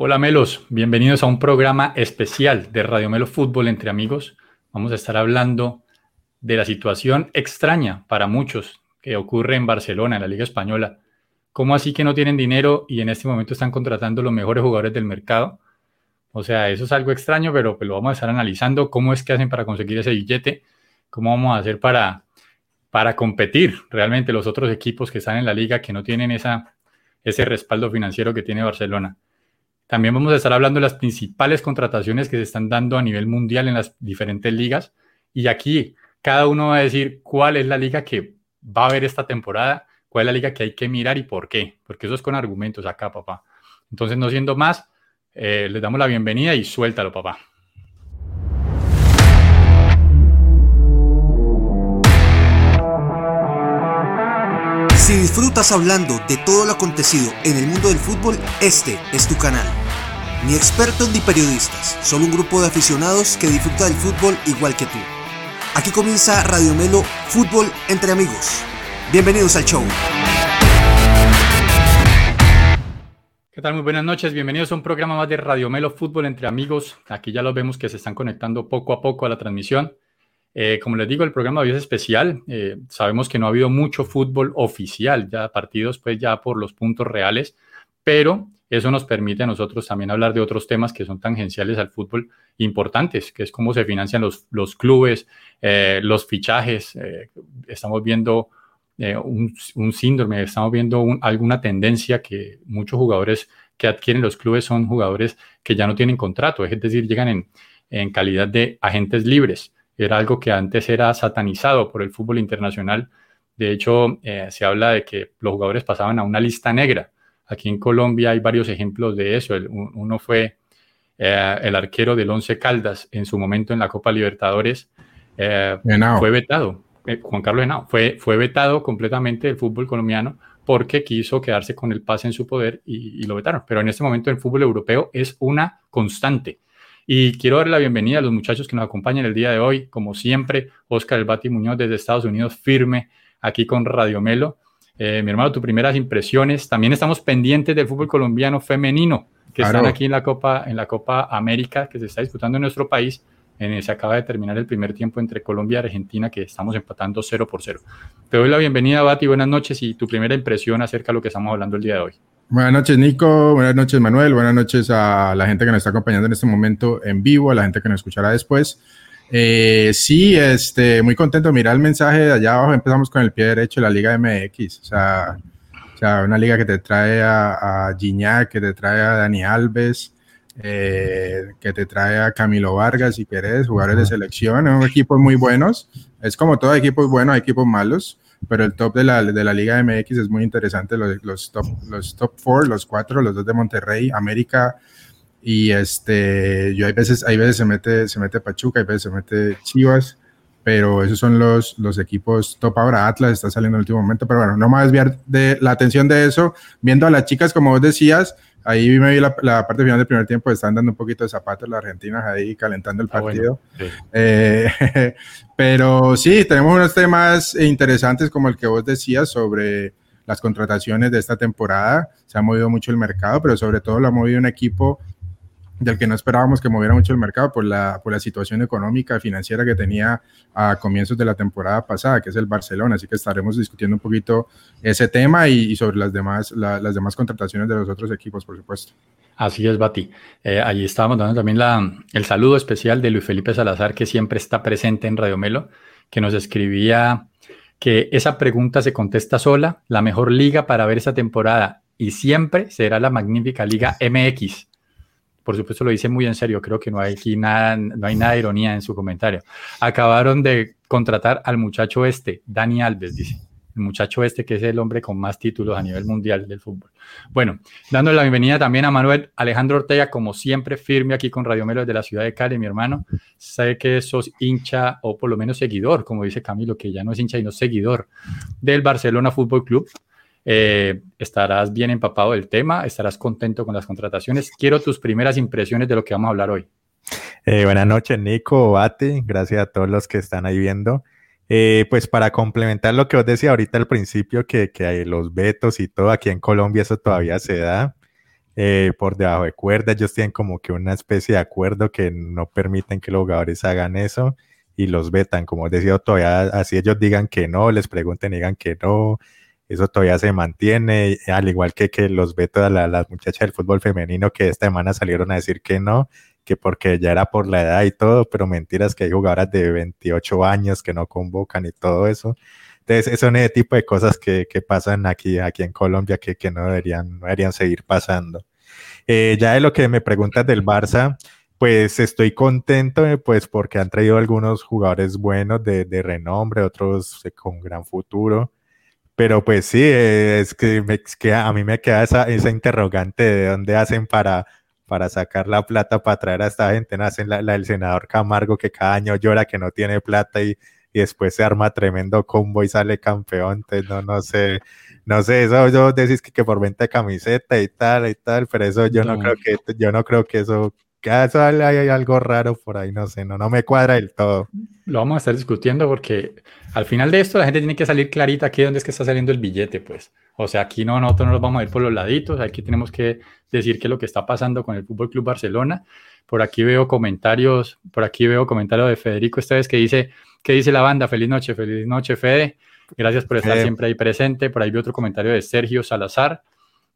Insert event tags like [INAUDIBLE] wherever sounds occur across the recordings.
Hola Melos, bienvenidos a un programa especial de Radio Melo Fútbol entre amigos. Vamos a estar hablando de la situación extraña para muchos que ocurre en Barcelona, en la Liga Española. ¿Cómo así que no tienen dinero y en este momento están contratando los mejores jugadores del mercado? O sea, eso es algo extraño, pero pues, lo vamos a estar analizando. ¿Cómo es que hacen para conseguir ese billete? ¿Cómo vamos a hacer para, para competir realmente los otros equipos que están en la liga que no tienen esa, ese respaldo financiero que tiene Barcelona? También vamos a estar hablando de las principales contrataciones que se están dando a nivel mundial en las diferentes ligas. Y aquí cada uno va a decir cuál es la liga que va a haber esta temporada, cuál es la liga que hay que mirar y por qué. Porque eso es con argumentos acá, papá. Entonces, no siendo más, eh, les damos la bienvenida y suéltalo, papá. Si disfrutas hablando de todo lo acontecido en el mundo del fútbol, este es tu canal. Ni expertos ni periodistas, solo un grupo de aficionados que disfruta del fútbol igual que tú. Aquí comienza Radio Melo Fútbol entre amigos. Bienvenidos al show. ¿Qué tal? Muy buenas noches. Bienvenidos a un programa más de Radio Melo Fútbol entre amigos. Aquí ya los vemos que se están conectando poco a poco a la transmisión. Eh, como les digo, el programa de hoy es especial. Eh, sabemos que no ha habido mucho fútbol oficial, ya partidos pues ya por los puntos reales, pero eso nos permite a nosotros también hablar de otros temas que son tangenciales al fútbol importantes, que es cómo se financian los, los clubes, eh, los fichajes. estamos viendo un, síndrome, estamos viendo alguna tendencia que muchos jugadores que adquieren los clubes son jugadores que ya no tienen contrato, es decir, llegan en, en calidad de agentes libres. Era algo que antes era satanizado por el fútbol internacional. De hecho, eh, se habla de que los jugadores pasaban a una lista negra. Aquí en Colombia hay varios ejemplos de eso. uno fue eh, el arquero del Once Caldas en su momento en la Copa Libertadores. fue vetado eh, Juan Carlos Henao, fue, fue vetado completamente del fútbol colombiano porque quiso quedarse con el pase en su poder y, lo vetaron. Pero en este momento el fútbol europeo es una constante. Y quiero darle la bienvenida a los muchachos que nos acompañan el día de hoy. Como siempre, Oscar El Bati Muñoz desde Estados Unidos, firme aquí con Radio Melo. Eh, mi hermano, tus primeras impresiones. También estamos pendientes del fútbol colombiano femenino, que están aquí en la Copa, en la Copa América, que se está disputando en nuestro país se acaba de terminar el primer tiempo entre Colombia y Argentina, que estamos empatando 0 por 0. Te doy la bienvenida, Bati, buenas noches y tu primera impresión acerca de lo que estamos hablando el día de hoy. Buenas noches, Nico. Buenas noches, Manuel. Buenas noches a la gente que nos está acompañando en este momento en vivo, a la gente que nos escuchará después. Eh, sí, este, muy contento de mirar el mensaje de allá abajo. Empezamos con el pie derecho de la Liga MX. O sea, o sea una liga que te trae a, a Gignac, que te trae a Dani Alves, eh, que te trae a Camilo Vargas y Pérez, jugadores de selección, son equipos muy buenos. Es como todo equipo buenos, equipos malos, pero el top de la, de la Liga MX es muy interesante. Los, los, top, los top four, los cuatro, los dos de Monterrey, América y este, yo hay veces, hay veces se mete, se mete Pachuca, hay veces se mete Chivas, pero esos son los, los equipos top ahora. Atlas está saliendo en el último momento, pero bueno, no me voy a desviar de la atención de eso. Viendo a las chicas, como vos decías, Ahí me vi la, parte final del primer tiempo, están dando un poquito de zapatos las argentinas ahí calentando el ah, partido. Eh, [LAUGHS] pero sí, tenemos unos temas interesantes como el que vos decías sobre las contrataciones de esta temporada. Se ha movido mucho el mercado, pero sobre todo lo ha movido un equipo del que no esperábamos que moviera mucho el mercado por la, por la situación económica financiera que tenía a comienzos de la temporada pasada, que es el Barcelona. Así que estaremos discutiendo un poquito ese tema y, sobre las demás, las demás contrataciones de los otros equipos, por supuesto. Así es, Bati. Eh, allí estábamos dando también la, el saludo especial de Luis Felipe Salazar, que siempre está presente en Radio Melo, que nos escribía que esa pregunta se contesta sola, la mejor liga para ver esta temporada y siempre será la magnífica Liga MX por supuesto lo dice muy en serio, creo que no hay aquí nada, no hay nada de ironía en su comentario. Acabaron de contratar al muchacho este, Dani Alves, dice. El muchacho este que es el hombre con más títulos a nivel mundial del fútbol. Bueno, dándole la bienvenida también a Manuel Alejandro Ortega, como siempre, firme aquí con Radio Melo de la ciudad de Cali, mi hermano. Sé que sos hincha o por lo menos seguidor, como dice Camilo, que ya no es hincha y no seguidor del Barcelona Fútbol Club. Eh, estarás bien empapado del tema, estarás contento con las contrataciones. Quiero tus primeras impresiones de lo que vamos a hablar hoy. Eh, buenas noches, Nico, Bate, gracias a todos los que están ahí viendo. Eh, pues para complementar lo que os decía ahorita al principio, que, que hay los vetos y todo, aquí en Colombia eso todavía se da. eh, por debajo de cuerda. Ellos tienen como que una especie de acuerdo que no permiten que los jugadores hagan eso y los vetan. Como decía, todavía así ellos digan que no, les pregunten, digan que no. Eso todavía se mantiene, al igual que que los vetos a las muchachas del fútbol femenino que esta semana salieron a decir que no, que porque ya era por la edad y todo, pero mentiras que hay jugadoras de 28 años que no convocan y todo eso. Entonces, son ese tipo de cosas que, que pasan aquí, aquí en Colombia que, que no, deberían, no deberían seguir pasando. Eh, ya de lo que me preguntas del Barça, pues estoy contento, pues porque han traído algunos jugadores buenos de, de renombre, otros eh, con gran futuro. Pero pues sí, es que, me, que a mí me queda esa, esa interrogante de dónde hacen para, para sacar la plata para traer a esta gente. Hacen la, la del senador Camargo que cada año llora que no tiene plata y, y después se arma tremendo combo y sale campeón. Entonces, no, no sé, no sé, eso yo decís que, que por venta de camiseta y tal y tal, pero eso yo no, creo que, yo no creo que eso, eso hay, hay, algo raro por ahí, no sé, no, no me cuadra del todo. Lo vamos a estar discutiendo porque al final de esto la gente tiene que salir clarita aquí donde es que está saliendo el billete, pues. O sea, aquí no, nosotros no nos vamos a ir por los laditos, aquí tenemos que decir qué es lo que está pasando con el Fútbol Club Barcelona. Por aquí veo comentarios, por aquí veo comentarios de Federico esta vez que dice, ¿qué dice la banda? Feliz noche, feliz noche, Fede. Gracias por estar siempre ahí presente. Por ahí vi otro comentario de Sergio Salazar,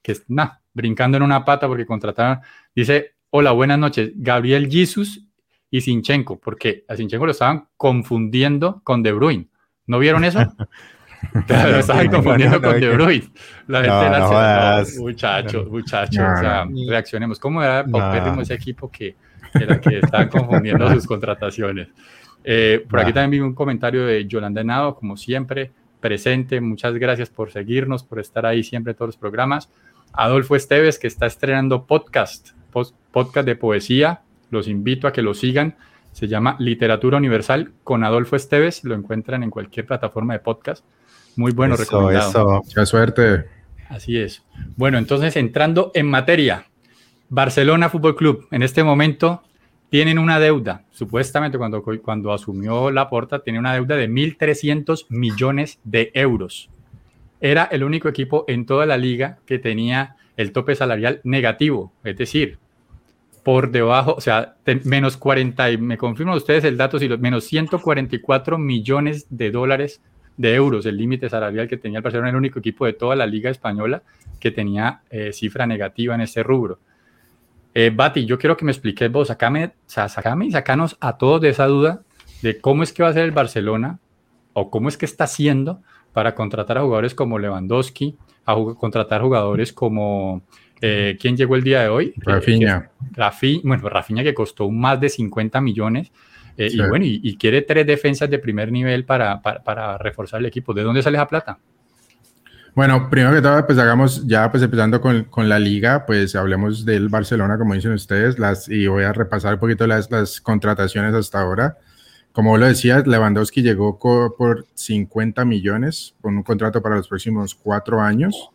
que es, nah, brincando en una pata porque contrataron, dice, hola, buenas noches, Gabriel Jesus y Sinchenko, porque a Sinchenko lo estaban confundiendo con De Bruyne. ¿No vieron eso? [LAUGHS] [LAUGHS] lo estaban confundiendo con De Bruyne. La gente no, no, la muchachos, muchachos, o sea, reaccionemos. ¿Cómo era paupérrimo ese equipo que, era que estaban confundiendo sus contrataciones? Eh, por aquí también vi un comentario de Yolanda Nado, como siempre, presente. Muchas gracias por seguirnos, por estar ahí siempre en todos los programas. Adolfo Esteves, que está estrenando podcast, podcast de poesía. Los invito a que lo sigan. Se llama Literatura Universal con Adolfo Esteves. Lo encuentran en cualquier plataforma de podcast. Muy bueno, eso, recomendado. Eso. Mucha suerte. Así es. Bueno, entonces entrando en materia. Barcelona Fútbol Club. En este momento tienen una deuda, supuestamente cuando, cuando asumió la porta, tiene una deuda de 1.300 millones de euros. Era el único equipo en toda la liga que tenía el tope salarial negativo, es decir, por debajo, o sea, menos 40, y me confirman ustedes el dato, si los menos 144 millones de dólares de euros, el límite salarial que tenía el Barcelona, el único equipo de toda la liga española que tenía eh, cifra negativa en ese rubro. Eh, Bati, yo quiero que me expliques vos, sacame, sacame y sacanos a todos de esa duda de cómo es que va a ser el Barcelona o cómo es que está haciendo para contratar a jugadores como Lewandowski, a contratar jugadores como eh, ¿quién llegó el día de hoy? Rafinha. Rafi, bueno, Rafinha que costó más de 50 millones eh, y bueno, y, y, quiere tres defensas de primer nivel para, para, para reforzar el equipo. ¿De dónde sale esa plata? Bueno, primero que todo, pues hagamos ya, pues empezando con, con, la liga, pues hablemos del Barcelona, como dicen ustedes, las, y voy a repasar un poquito las, las contrataciones hasta ahora. Como lo decías, Lewandowski llegó por 50 millones con un contrato para los próximos cuatro años.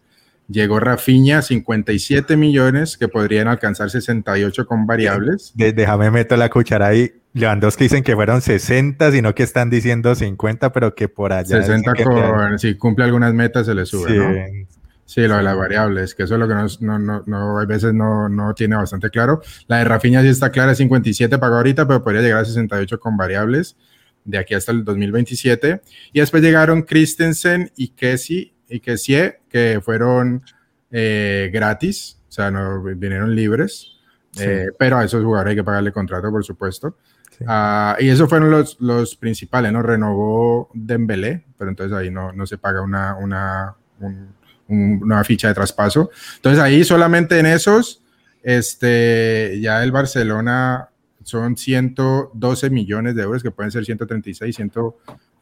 Llegó Rafinha, 57 millones, que podrían alcanzar 68 con variables. déjame meter la cuchara ahí. Lewandowski dicen que fueron 60, sino que están diciendo 50, pero que por allá. 60 con, si cumple algunas metas se le sube, sí. ¿no? Sí, lo de las variables, que eso es lo que no, no, no, a veces no, no, tiene bastante claro. La de Rafinha sí está clara, 57 pagó ahorita, pero podría llegar a 68 con variables de aquí hasta el 2027. Y después llegaron Christensen y Kessie, y Kessie, que fueron eh, gratis, o sea, no vinieron libres. Sí. Eh, pero a esos jugadores hay que pagarle contrato, por supuesto. Sí. Uh, y esos fueron los, los, principales, ¿no? Renovó Dembélé, pero entonces ahí no, no se paga una, una, un, un, una ficha de traspaso. Entonces ahí solamente en esos, este, ya el Barcelona son 112 millones de euros, que pueden ser 136,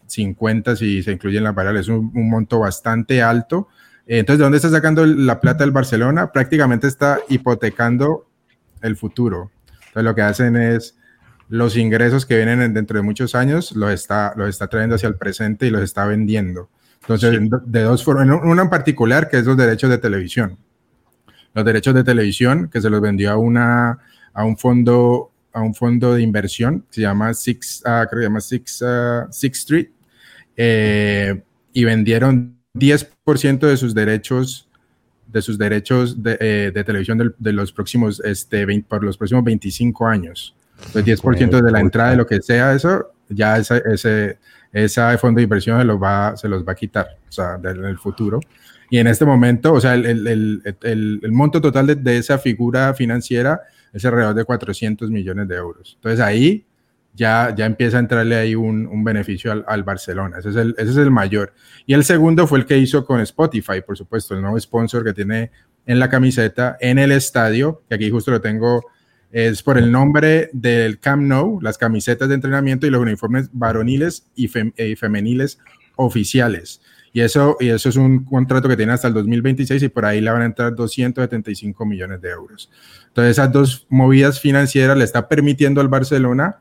150 si se incluyen las variables, es un, un monto bastante alto. Entonces, ¿de dónde está sacando la plata el Barcelona? Prácticamente está hipotecando el futuro. Entonces, lo que hacen es los ingresos que vienen dentro de muchos años los está, los está trayendo hacia el presente y los está vendiendo. Entonces, sí. de dos formas, una en particular que es los derechos de televisión. Los derechos de televisión que se los vendió a, una, a un fondo a un fondo de inversión que se llama Six, uh, creo que se llama Six, uh, Six Street, eh, y vendieron 10% de sus derechos de sus derechos de, eh, de televisión de, los próximos, este, 20, por los próximos 25 años. El 10% de la entrada de lo que sea eso, ya ese, ese, ese fondo de inversión se los, va, se los va a quitar, o sea, en el futuro. Y en este momento, o sea, el, el, el, el monto total de, de, esa figura financiera es alrededor de 400 millones de euros. Entonces ahí ya, ya empieza a entrarle ahí un, un beneficio al, al, Barcelona. Ese es, el, ese es el mayor. Y el segundo fue el que hizo con Spotify, por supuesto, el nuevo sponsor que tiene en la camiseta, en el estadio, que aquí justo lo tengo, es por el nombre del Camp Nou, las camisetas de entrenamiento y los uniformes varoniles y, fem, y femeniles oficiales. Y eso, y eso es un contrato que tiene hasta el 2026 y por ahí le van a entrar 275 millones de euros. Entonces, esas dos movidas financieras le está permitiendo al Barcelona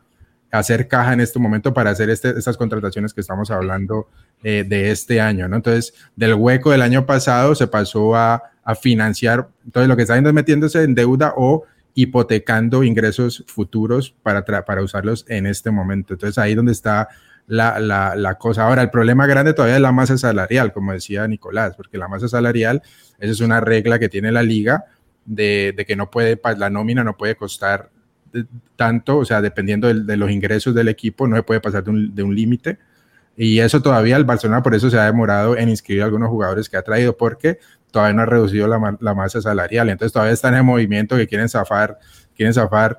hacer caja en este momento para hacer este, estas contrataciones que estamos hablando eh, de este año, ¿no? Entonces, del hueco del año pasado se pasó a, a financiar, entonces lo que está haciendo es metiéndose en deuda o hipotecando ingresos futuros para, para usarlos en este momento. Entonces, ahí donde está la, la, cosa. Ahora, el problema grande todavía es la masa salarial, como decía Nicolás, porque la masa salarial, esa es una regla que tiene la liga de, que no puede, la nómina no puede costar tanto, o sea, dependiendo de, de, los ingresos del equipo, no se puede pasar de un, de un límite. Y eso todavía el Barcelona por eso se ha demorado en inscribir a algunos jugadores que ha traído, porque todavía no ha reducido la, la masa salarial. Entonces todavía están en movimiento que quieren zafar, quieren zafar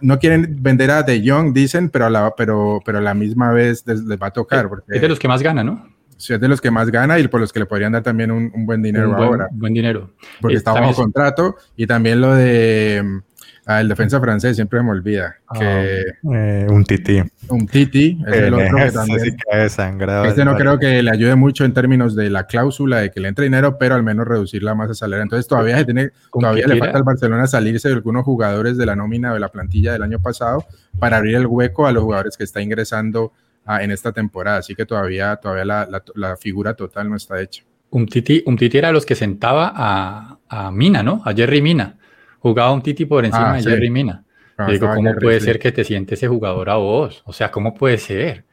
no quieren vender a De Jong, dicen, pero a la, pero, pero a la misma vez les, les va a tocar. Porque es de los que más gana, ¿no? Sí, es de los que más gana y por los que le podrían dar también un, un buen dinero un buen, ahora. Buen dinero. Porque está bajo contrato y también lo de Ah, el defensa francés siempre me olvida. Que, eh, un titi. Un titi es el otro que también. Sí que sangrado, este no creo que le ayude mucho en términos de la cláusula de que le entre dinero, pero al menos reducir la masa salarial. Entonces todavía se tiene, todavía le falta al Barcelona salirse de algunos jugadores de la nómina de la plantilla del año pasado para abrir el hueco a los jugadores que está ingresando a, en esta temporada. Así que todavía, todavía la, la, la, figura total no está hecha. Un titi, un titi era de los que sentaba a, a Mina, ¿no? A Jerry Mina jugaba un Titi por encima ah, de sí. Jerry Mina. Ah, digo, ¿cómo Jerry, puede sí. ser que te siente ese jugador a vos? O sea, ¿cómo puede ser?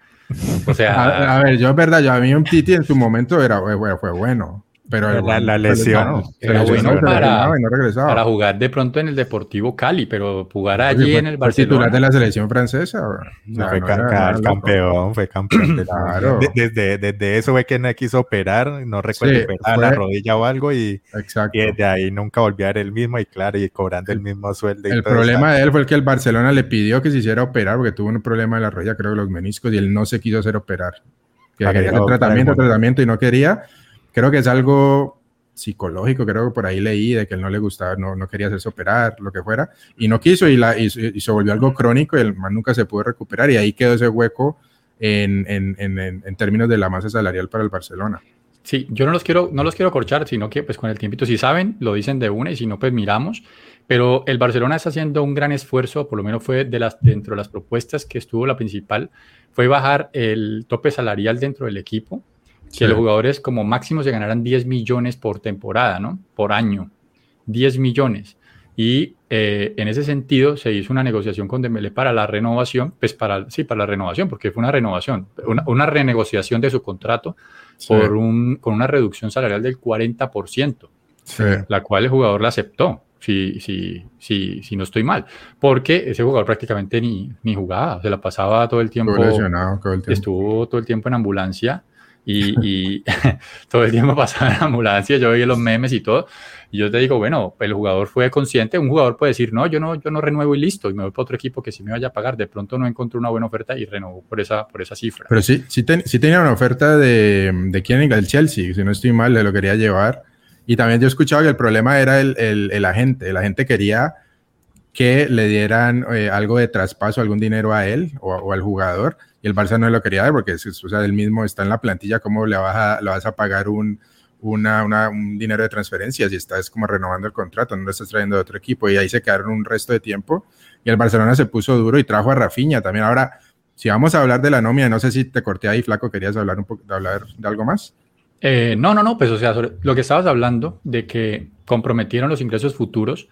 O sea, [LAUGHS] a, a ver, yo es verdad, yo a mí un Titi en su momento era, fue, fue bueno. Pero la, la lesión era bueno para, no para, jugar de pronto en el Deportivo Cali, pero jugar allí fue, en el Barcelona. titular de la selección francesa. No, fue, no era, campeón, fue campeón. [CLEARS THROAT] claro. desde, desde eso fue que no quiso operar, no recuerdo sí, operar fue, la rodilla o algo, y, exacto. y desde ahí nunca volvió a ser el mismo, y claro, y cobrando el mismo sueldo. el problema de él fue el que el Barcelona le pidió que se hiciera operar, porque tuvo un problema de la rodilla, creo que los meniscos, y él no se quiso hacer operar. Que quería hacer tratamiento, tratamiento, y no quería creo que es algo psicológico, creo que por ahí leí de que él no le gustaba, no, no quería hacerse operar, lo que fuera, y no quiso y, la, y, y se volvió algo crónico y el man nunca se pudo recuperar y ahí quedó ese hueco en, en, en, en términos de la masa salarial para el Barcelona. Sí, yo no los quiero, no los quiero corchar, sino que pues con el tiempito, si saben, lo dicen de una y si no, pues miramos. Pero el Barcelona está haciendo un gran esfuerzo, por lo menos fue de las, dentro de las propuestas que estuvo la principal, fue bajar el tope salarial dentro del equipo que sí. los jugadores como máximo se ganaran 10 millones por temporada, ¿no? Por año. 10 millones. Y eh, en ese sentido se hizo una negociación con Dembélé para la renovación, pues para, sí, para la renovación, porque fue una renovación, una, una renegociación de su contrato sí. por un, con una reducción salarial del 40%, sí. la cual el jugador la aceptó, si, si, si, si no estoy mal, porque ese jugador prácticamente ni, ni jugaba, se la pasaba todo el tiempo, todo el tiempo. estuvo todo el tiempo en ambulancia y, y [LAUGHS] todo el tiempo pasaba en ambulancia, yo veía los memes y todo, y yo te digo, bueno, el jugador fue consciente, un jugador puede decir, no, yo no, yo no renuevo y listo, y me voy para otro equipo que sí me vaya a pagar, de pronto no encontró una buena oferta y renovó por esa, por esa cifra. Pero sí, sí, ten, sí tenía una oferta de, de quién, del Chelsea, si no estoy mal, le lo quería llevar, y también yo he escuchado que el problema era el, el, el agente, el agente quería que le dieran eh, algo de traspaso, algún dinero a él o, o, al jugador, y el Barça no lo quería dar porque o sea, él mismo está en la plantilla, ¿cómo le vas a, le pagar un, dinero de transferencias y estás como renovando el contrato, no lo estás trayendo de otro equipo? Y ahí se quedaron un resto de tiempo y el Barcelona se puso duro y trajo a Rafinha también. Ahora, si vamos a hablar de la nómina, no sé si te corté ahí, Flaco, ¿querías hablar de de algo más? Eh, no, no, no, pues o sea, lo que estabas hablando de que comprometieron los ingresos futuros,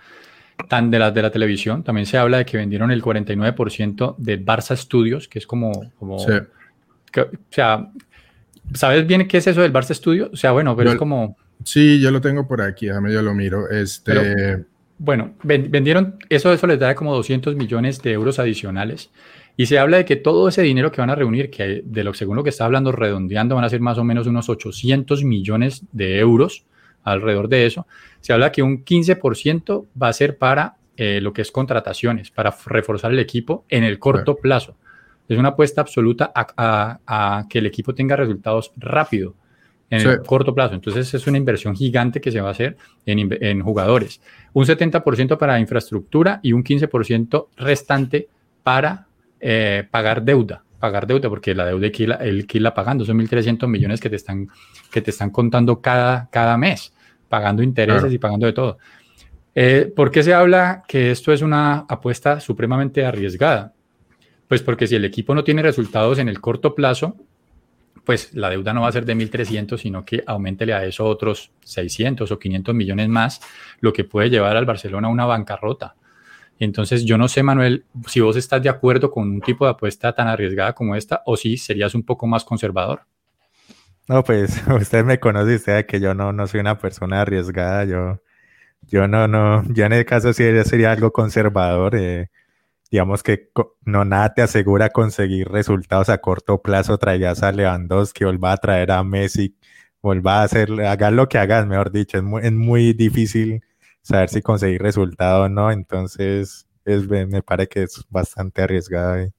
tan de la, de la televisión, también se habla de que vendieron el 49% de Barça Studios, que es como, como sí. que, o sea, ¿sabes bien qué es eso del Barça Studio? O sea, bueno, pero yo, es como... Sí, yo lo tengo por aquí, déjame yo lo miro. Este... bueno, vendieron, eso, eso les da como 200 millones de euros adicionales. Y se habla de que todo ese dinero que van a reunir, que de lo según lo que está hablando, redondeando, van a ser más o menos unos 800 millones de euros alrededor de eso. Se habla que un 15% va a ser para eh, lo que es contrataciones, para reforzar el equipo en el corto plazo. Es una apuesta absoluta a, que el equipo tenga resultados rápido en el corto plazo. Entonces es una inversión gigante que se va a hacer en, en jugadores. Un 70% para infraestructura y un 15% restante para eh, pagar deuda, pagar deuda, porque la deuda hay que irla, pagando, son 1.300 millones que te están, que te están contando cada, cada mes, pagando intereses y pagando de todo. Eh, ¿Por qué se habla que esto es una apuesta supremamente arriesgada? Pues porque si el equipo no tiene resultados en el corto plazo, pues la deuda no va a ser de 1.300, sino que aumentele a eso otros 600 o 500 millones más, lo que puede llevar al Barcelona a una bancarrota. Entonces, yo no sé, Manuel, si vos estás de acuerdo con un tipo de apuesta tan arriesgada como esta o si serías un poco más conservador. No, pues [LAUGHS] usted me conoce, usted que yo no, no soy una persona arriesgada, yo, yo no, no, yo en el caso sí sería algo conservador. Eh, digamos que no nada te asegura conseguir resultados a corto plazo. Traigas a Lewandowski, vuelva a traer a Messi, vuelva a hacer, hagas lo que hagas, mejor dicho, es muy, es muy difícil saber si conseguir resultado o no. Entonces, es, me parece que es bastante arriesgado.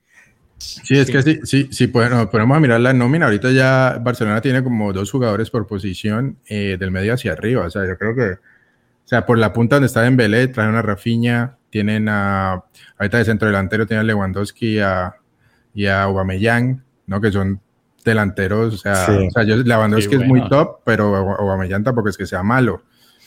Sí, es que sí, sí, sí, bueno, podemos mirar la nómina. Ahorita ya Barcelona tiene como dos jugadores por posición eh, del medio hacia arriba. O sea, yo creo que, o sea, por la punta donde está Dembélé, traen a Rafinha, tienen a, ahorita de centro delantero tienen a Lewandowski y a, Aubameyang, ¿no? Que son delanteros, o sea, o sea yo, Lewandowski es muy top, pero Aubameyang tampoco es que sea malo.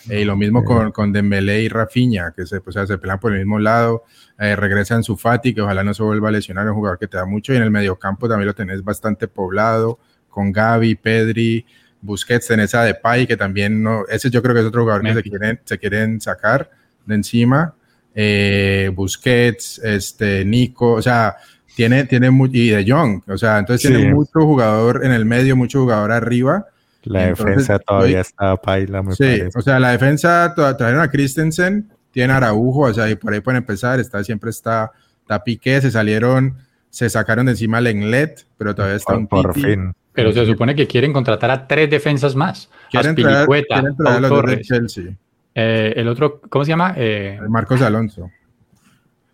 Eh, y lo mismo con, con Dembélé y Rafinha, que se, pues, se pelean por el mismo lado. Eh, regresan su Fati, que ojalá no se vuelva a lesionar, un jugador que te da mucho. Y en el mediocampo también lo tenés bastante poblado, con Gaby, Pedri, Busquets, en esa de Pai, que también no. Ese yo creo que es otro jugador que se quieren, se quieren sacar de encima. Eh, Busquets, este, Nico, o sea, tiene, tiene y de Jong, o sea, entonces tiene mucho jugador en el medio, mucho jugador arriba la defensa todavía está paila, me sí, o sea, la defensa trajeron a Christensen, tiene Araujo, o sea, y por ahí pueden empezar, está, siempre está, está Piqué, se salieron, se sacaron de encima el Englet, pero todavía está un Por fin. Pero se supone que quieren contratar a tres defensas más. Quieren traer, quieren traer a los de Chelsea. Eh, el otro, ¿cómo se llama? Eh, Marcos Alonso.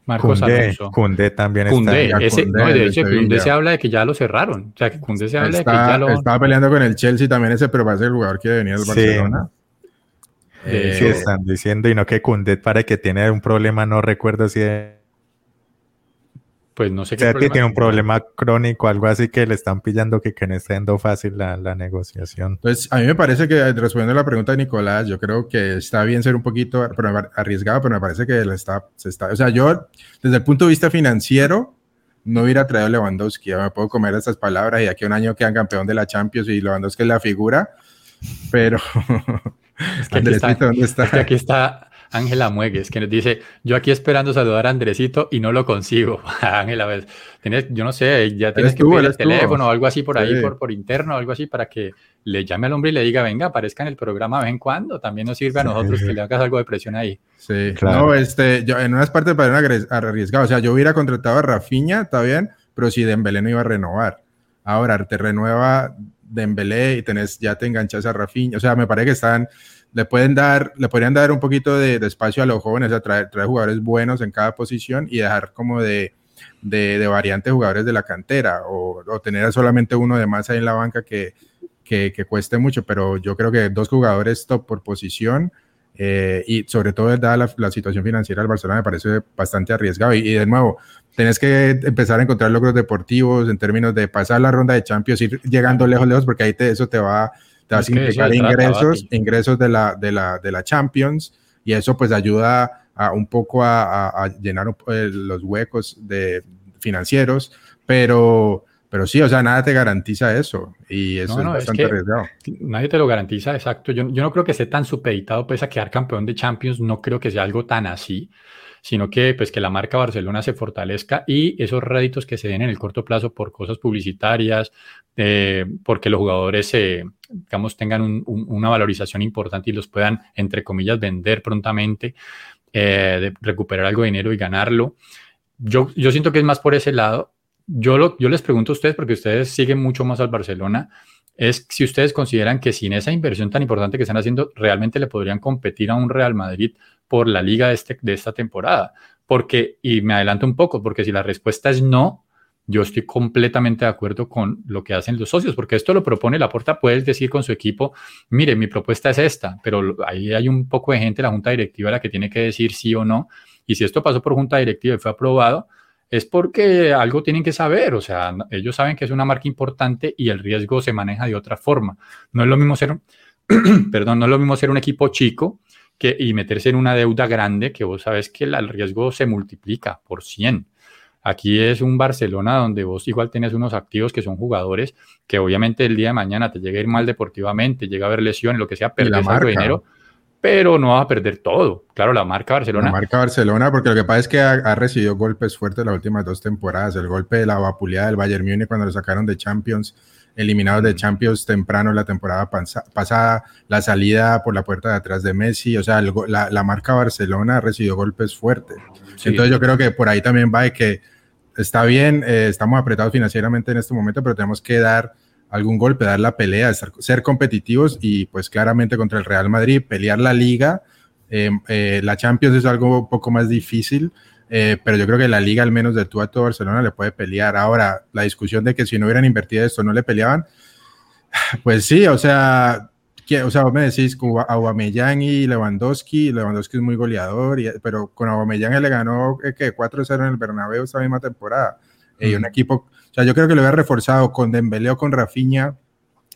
Marcos Alonso. Cundé también está. Ese, no, de hecho, Cundé se habla de que ya lo cerraron. O sea, que Cundé se habla de que ya lo. Estaba peleando con el Chelsea también ese, pero ser el jugador que venía del Barcelona. Eh, sí, están diciendo, y no que Cundé para que tiene un problema, no recuerdo si pues no sé qué. O sea, que tiene un problema crónico, algo así que le están pillando que, que no está yendo fácil la, la, negociación. Pues a mí me parece que, respondiendo a la pregunta de Nicolás, yo creo que está bien ser un poquito arriesgado, pero me parece que le está, se está, o sea, yo desde el punto de vista financiero, no hubiera traído a Lewandowski, ya me puedo comer esas palabras y aquí un año quedan campeón de la Champions y Lewandowski es la figura, pero... Es que aquí [LAUGHS] está, ¿dónde está? Es que aquí está Ángela Muegues, que nos dice, yo aquí esperando saludar a Andresito y no lo consigo. [LAUGHS] Ángela, pues, yo no sé, ya tienes que pedir el teléfono o algo así por ahí, por, por interno, algo así, para que le llame al hombre y le diga, venga, aparezca en el programa de vez en cuando. También nos sirve a nosotros que le hagas algo de presión ahí. Sí, claro. No, este, yo, en unas partes para arriesgado. O sea, yo hubiera contratado a Rafinha, está bien, pero si Dembélé no iba a renovar. Ahora te renueva Dembélé y tenés, ya te enganchas a Rafinha. O sea, me parece que están le pueden dar, le podrían dar un poquito de, espacio a los jóvenes, a traer, jugadores buenos en cada posición y dejar como de, de, variante jugadores de la cantera o, tener solamente uno de más ahí en la banca que, que, cueste mucho, pero yo creo que dos jugadores top por posición eh, y sobre todo dada la, situación financiera del Barcelona me parece bastante arriesgado. Y, de nuevo tenés que empezar a encontrar logros deportivos en términos de pasar la ronda de Champions, ir llegando lejos, lejos, porque ahí te, eso te va te a implicar ingresos, ingresos de la, de, la, de la Champions y eso pues ayuda a, un poco a, llenar eh, los huecos de, financieros, pero, pero sí, o sea, nada te garantiza eso y eso es bastante arriesgado. Nadie te lo garantiza, exacto. Yo, yo no creo que esté tan supeditado pues a quedar campeón de Champions, no creo que sea algo tan así. Sino que pues que la marca Barcelona se fortalezca y esos réditos que se den en el corto plazo por cosas publicitarias, eh, porque los jugadores digamos, tengan una valorización importante y los puedan, entre comillas, vender prontamente, eh, recuperar algo de dinero y ganarlo. Yo, yo siento que es más por ese lado. Yo, lo, yo les pregunto a ustedes, porque ustedes siguen mucho más al Barcelona, es si ustedes consideran que sin esa inversión tan importante que están haciendo, realmente le podrían competir a un Real Madrid por la liga de, este, de esta temporada. Porque, y me adelanto un poco, porque si la respuesta es no, yo estoy completamente de acuerdo con lo que hacen los socios, porque esto lo propone la puerta, puedes decir con su equipo, mire, mi propuesta es esta, pero ahí hay un poco de gente, la junta directiva, la que tiene que decir sí o no, y si esto pasó por junta directiva y fue aprobado, es porque algo tienen que saber, o sea, ellos saben que es una marca importante y el riesgo se maneja de otra forma. No es lo mismo ser, [CLEARS THROAT] perdón, no es lo mismo ser un equipo chico que, y meterse en una deuda grande que vos sabes que el riesgo se multiplica por 100. Aquí es un Barcelona donde vos igual tenés unos activos que son jugadores que obviamente el día de mañana te llega a ir mal deportivamente, llega a haber lesiones, lo que sea, perder algo de dinero, pero no va a perder todo. Claro, la marca Barcelona. La marca Barcelona, porque lo que pasa es que ha, recibido golpes fuertes las últimas dos temporadas. El golpe de la vapuleada del Bayern Múnich cuando lo sacaron de Champions, eliminados de Champions temprano la temporada pasada, la salida por la puerta de atrás de Messi. O sea, la, marca Barcelona ha recibido golpes fuertes. Entonces yo creo que por ahí también va de que está bien, eh, estamos apretados financieramente en este momento, pero tenemos que dar algún golpe, dar la pelea, ser, competitivos y pues claramente contra el Real Madrid, pelear la liga. Em, eh, la Champions es algo un poco más difícil, eh, pero yo creo que la liga al menos de tú a todo Barcelona le puede pelear. Ahora, la discusión de que si no hubieran invertido esto no le peleaban, [SIGHS] pues sí, o sea, o sea, vos me decís con Aubameyang y Lewandowski, Lewandowski es muy goleador, pero con Aubameyang le ganó eh, que 4-0 en el Bernabéu esta misma temporada. Y un equipo, o sea, yo creo que lo había reforzado con Dembélé o con Rafinha,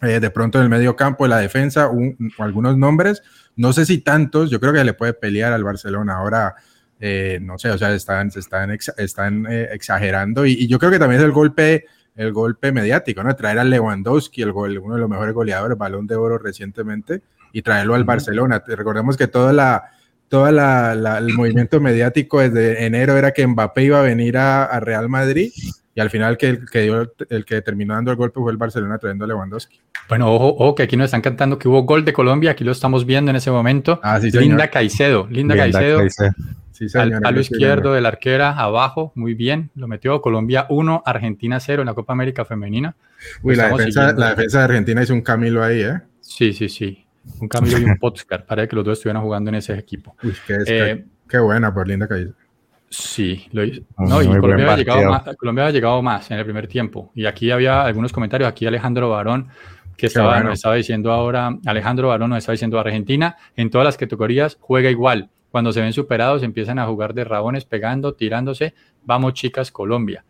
eh, de pronto en el medio campo, en la defensa, algunos nombres, no sé si tantos, yo creo que le puede pelear al Barcelona. Ahora, eh, no sé, o sea, están, están, están exagerando y, y, yo creo que también es el golpe el golpe mediático, ¿no? Traer a Lewandowski, el gol, uno de los mejores goleadores, balón de oro recientemente, y traerlo al Barcelona. Recordemos que toda la, toda la, el movimiento mediático desde enero era que Mbappé iba a venir a, Real Madrid y al final que el que, dio, el que terminó dando el golpe fue el Barcelona trayendo a Lewandowski. Bueno, ojo, ojo, que aquí nos están cantando que hubo gol de Colombia, aquí lo estamos viendo en ese momento. Ah, sí, Linda Caicedo, Linda, Caicedo. Sí, al izquierdo de la arquera, abajo, muy bien, lo metió Colombia 1, Argentina 0 en la Copa América Femenina. Uy, la defensa, la defensa, de Argentina hizo un Camilo ahí, ¿eh? Sí, sí, sí. Un Camilo y un Potscar, para que los dos estuvieran jugando en ese equipo. Uy, qué, eh, qué buena, por linda Caicedo. Sí, lo hizo. No, y Colombia había, llegado más, Colombia había llegado más en el primer tiempo. Y aquí había algunos comentarios. Aquí Alejandro Barón, que estaba, nos estaba diciendo ahora, Alejandro Barón nos estaba diciendo Argentina en todas las categorías juega igual. Cuando se ven superados, empiezan a jugar de rabones, pegando, tirándose. Vamos, chicas, Colombia.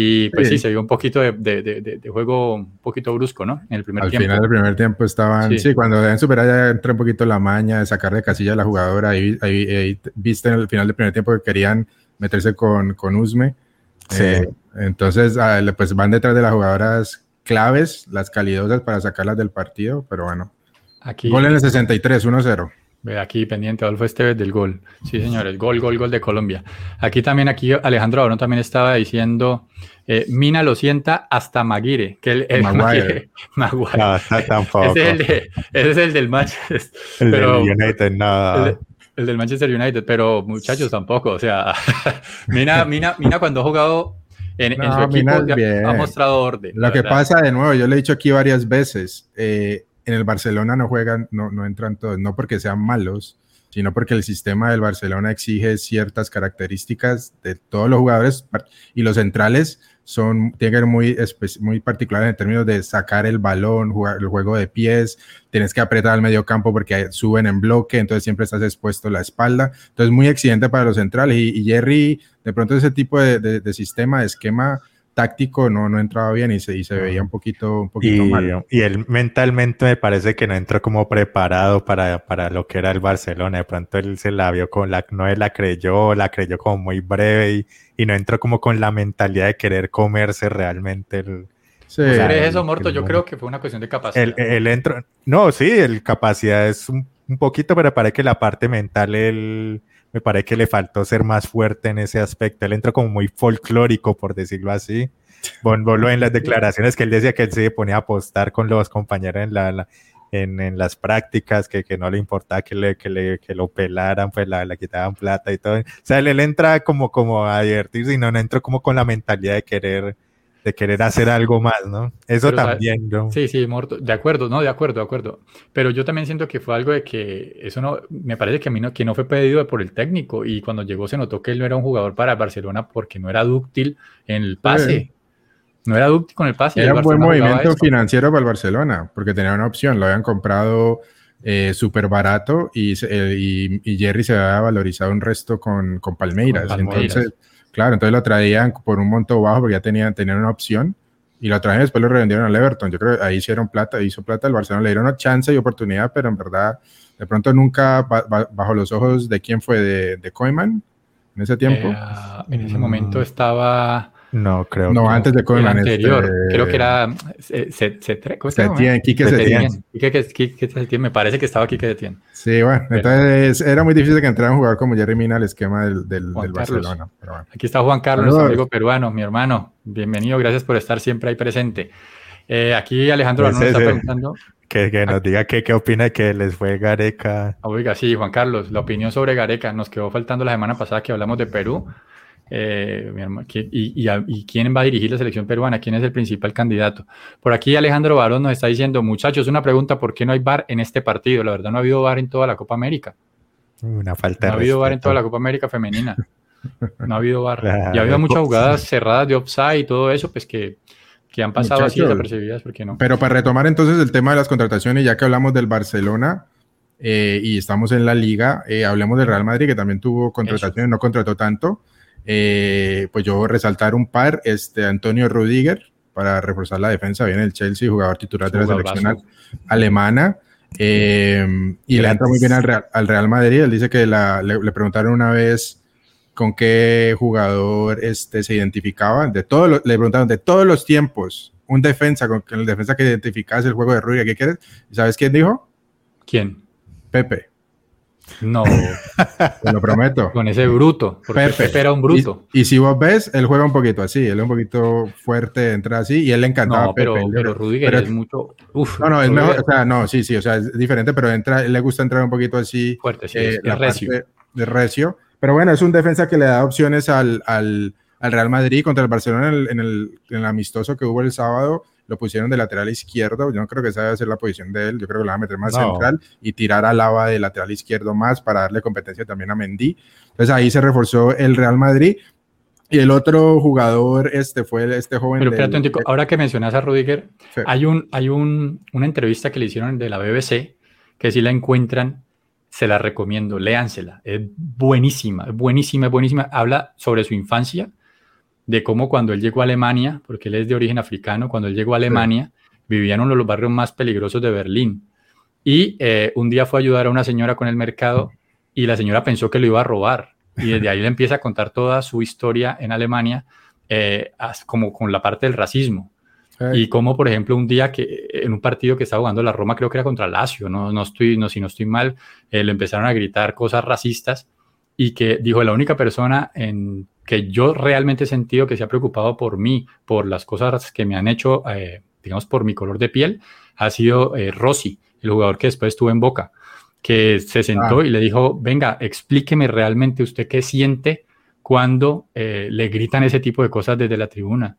Y pues sí, se vio un poquito de, de, de, juego un poquito brusco, ¿no? En el primer Al tiempo. Al final del primer tiempo estaban, sí, cuando deben superar ya entra un poquito la maña de sacar de casilla a la jugadora. Ahí, ahí, viste en el final del primer tiempo que querían meterse con, con Usme. Sí. Eh, entonces, ah, pues van detrás de las jugadoras claves, las calidosas para sacarlas del partido, pero bueno. Aquí, Gol en el 63, 1-0. Ve aquí pendiente, Adolfo Esteves del gol. Sí, señores, gol, gol, gol de Colombia. Aquí también, aquí Alejandro Abrón también estaba diciendo, eh, Mina lo sienta hasta Maguire, que el, el Maguire. [LAUGHS] Maguire. No, tampoco. Ese, es el de, ese es el del Manchester. El del United, no. El, del Manchester United, pero muchachos tampoco. O sea, [LAUGHS] Mina, Mina, Mina cuando ha jugado en, en su equipo ha mostrado orden. Lo que pasa, de nuevo, yo le he dicho aquí varias veces, eh, en el Barcelona no juegan, no, no entran todos, no porque sean malos, sino porque el sistema del Barcelona exige ciertas características de todos los jugadores y los centrales son, tienen que muy, muy particulares en términos de sacar el balón, jugar el juego de pies, tienes que apretar al medio campo porque suben en bloque, entonces siempre estás expuesto la espalda, entonces muy exigente para los centrales y, Jerry, de pronto ese tipo de, de sistema, de esquema, táctico no, no entraba bien y se, y se veía un poquito, un poquito y, mal. Y él mentalmente me parece que no entró como preparado para, para lo que era el Barcelona. De pronto él se la vio con la, no él la creyó, la creyó como muy breve y, y no entró como con la mentalidad de querer comerse realmente el, Sí. eso, Morto? Yo creo que fue una cuestión de capacidad. El, el entro, no, sí, el capacidad es un, un, poquito, pero parece que la parte mental él me parece que le faltó ser más fuerte en ese aspecto. Él entró como muy folclórico, por decirlo así. Bon, en las declaraciones que él decía que él se ponía a apostar con los compañeros en la, en, en, las prácticas, que, que, no le importaba que, le, que, le, que lo pelaran, pues la, le quitaban plata y todo. O sea, él, él, entra como, como a divertirse y no, no entró como con la mentalidad de querer de querer hacer algo más, ¿no? Eso también, ¿no? Sí, sí, de acuerdo, no, de acuerdo, de acuerdo. Pero yo también siento que fue algo de que eso no, me parece que a mí no, que no fue pedido por el técnico y cuando llegó se notó que él no era un jugador para Barcelona porque no era dúctil en el pase. No era dúctil con el pase. Era un buen movimiento financiero para el Barcelona porque tenía una opción, lo habían comprado eh, súper barato y, eh, y, y, Jerry se había valorizado un resto con, con Palmeiras. Con Palmeiras. Entonces Claro, entonces lo traían por un monto bajo porque ya tenían, tenían una opción y lo trajeron después lo revendieron al Everton. Yo creo que ahí hicieron plata, hizo plata el Barcelona, le dieron una chance y oportunidad, pero en verdad, de pronto nunca bajo los ojos de quién fue, de, de Koeman en ese tiempo. En ese momento estaba no, creo no, antes de Koeman. El anterior, este... creo que era C3, ¿cómo se llama? Quique Setién. Quique Setién, me parece que estaba Quique Setién. Sí, bueno, Pero, entonces era muy difícil que entrara un jugador como Jerry Mina al esquema del, del, del Barcelona. Pero bueno. Aquí está Juan Carlos, nuestro amigo peruano, mi hermano. Bienvenido, gracias por estar siempre ahí presente. Eh, aquí Alejandro pues ese, está preguntando. Que, que nos diga qué, qué opina que les fue Gareca. Oiga, sí, Juan Carlos, la opinión sobre Gareca. Nos quedó faltando la semana pasada que hablamos de Perú. Eh, y, y, y, quién va a dirigir la selección peruana? ¿Quién es el principal candidato? Por aquí Alejandro Barón nos está diciendo, muchachos, una pregunta, ¿por qué no hay VAR en este partido? La verdad no ha habido VAR en toda la Copa América. Una falta No ha habido VAR en toda la Copa América femenina. No ha habido VAR. [LAUGHS] Y ha habido muchas jugadas cerradas de offside y todo eso, pues que, que han pasado así desapercibidas, ¿por qué no? Pero para retomar entonces el tema de las contrataciones, ya que hablamos del Barcelona, eh, y estamos en la liga, eh, hablemos del Real Madrid, que también tuvo contrataciones, eso. no contrató tanto. Eh, pues yo resaltar un par, este Antonio Rudiger, para reforzar la defensa, viene el Chelsea, jugador titular de la selección alemana. Eh, y le entra muy bien al Real, al Real, Madrid. Él dice que la, le, le, preguntaron una vez con qué jugador este, se identificaba. De todos le preguntaron de todos los tiempos, un defensa, con el defensa que identificase el juego de Rudiger. ¿Qué quieres? ¿Y sabes quién dijo? ¿Quién? Pepe. No. [LAUGHS] Te lo prometo. Con ese bruto. Porque Pepe, Pepe era un bruto. Y, y, si vos ves, él juega un poquito así. Él es un poquito fuerte, entra así. Y él le encantaba no, pero, a Pepe. Pero Rudiger pero, es mucho. Uf, no, no, es mejor. O sea, no, sí, sí. O sea, es diferente, pero entra, él le gusta entrar un poquito así. Fuerte, sí. Eh, es recio. De recio. Pero bueno, es un defensa que le da opciones al, al, al Real Madrid contra el Barcelona en el, en, el, en el amistoso que hubo el sábado lo pusieron de lateral izquierdo. Yo no creo que esa debe ser la posición de él. Yo creo que lo va a meter más no. central y tirar a Lava de lateral izquierdo más para darle competencia también a Mendy. Entonces ahí se reforzó el Real Madrid. Y el otro jugador este fue este joven. Pero espérate, del, ahora que mencionas a Rudiger, sí. hay, un, hay un, una entrevista que le hicieron de la BBC que si la encuentran, se la recomiendo, léansela. Es buenísima, buenísima, buenísima. Habla sobre su infancia, de cómo cuando él llegó a Alemania, porque él es de origen africano, cuando él llegó a Alemania, sí. vivía en uno de los barrios más peligrosos de Berlín. Y eh, un día fue a ayudar a una señora con el mercado y la señora pensó que lo iba a robar. Y desde ahí le empieza a contar toda su historia en Alemania, eh, como con la parte del racismo. Sí. Y como, por ejemplo, un día que en un partido que estaba jugando la Roma, creo que era contra Lazio, no, no estoy, no, si no estoy mal, eh, le empezaron a gritar cosas racistas y que dijo la única persona en que yo realmente he sentido que se ha preocupado por mí, por las cosas que me han hecho, eh, digamos, por mi color de piel, ha sido eh, Rossi, el jugador que después estuvo en Boca, que se sentó ah. y le dijo, venga, explíqueme realmente usted qué siente cuando eh, le gritan ese tipo de cosas desde la tribuna.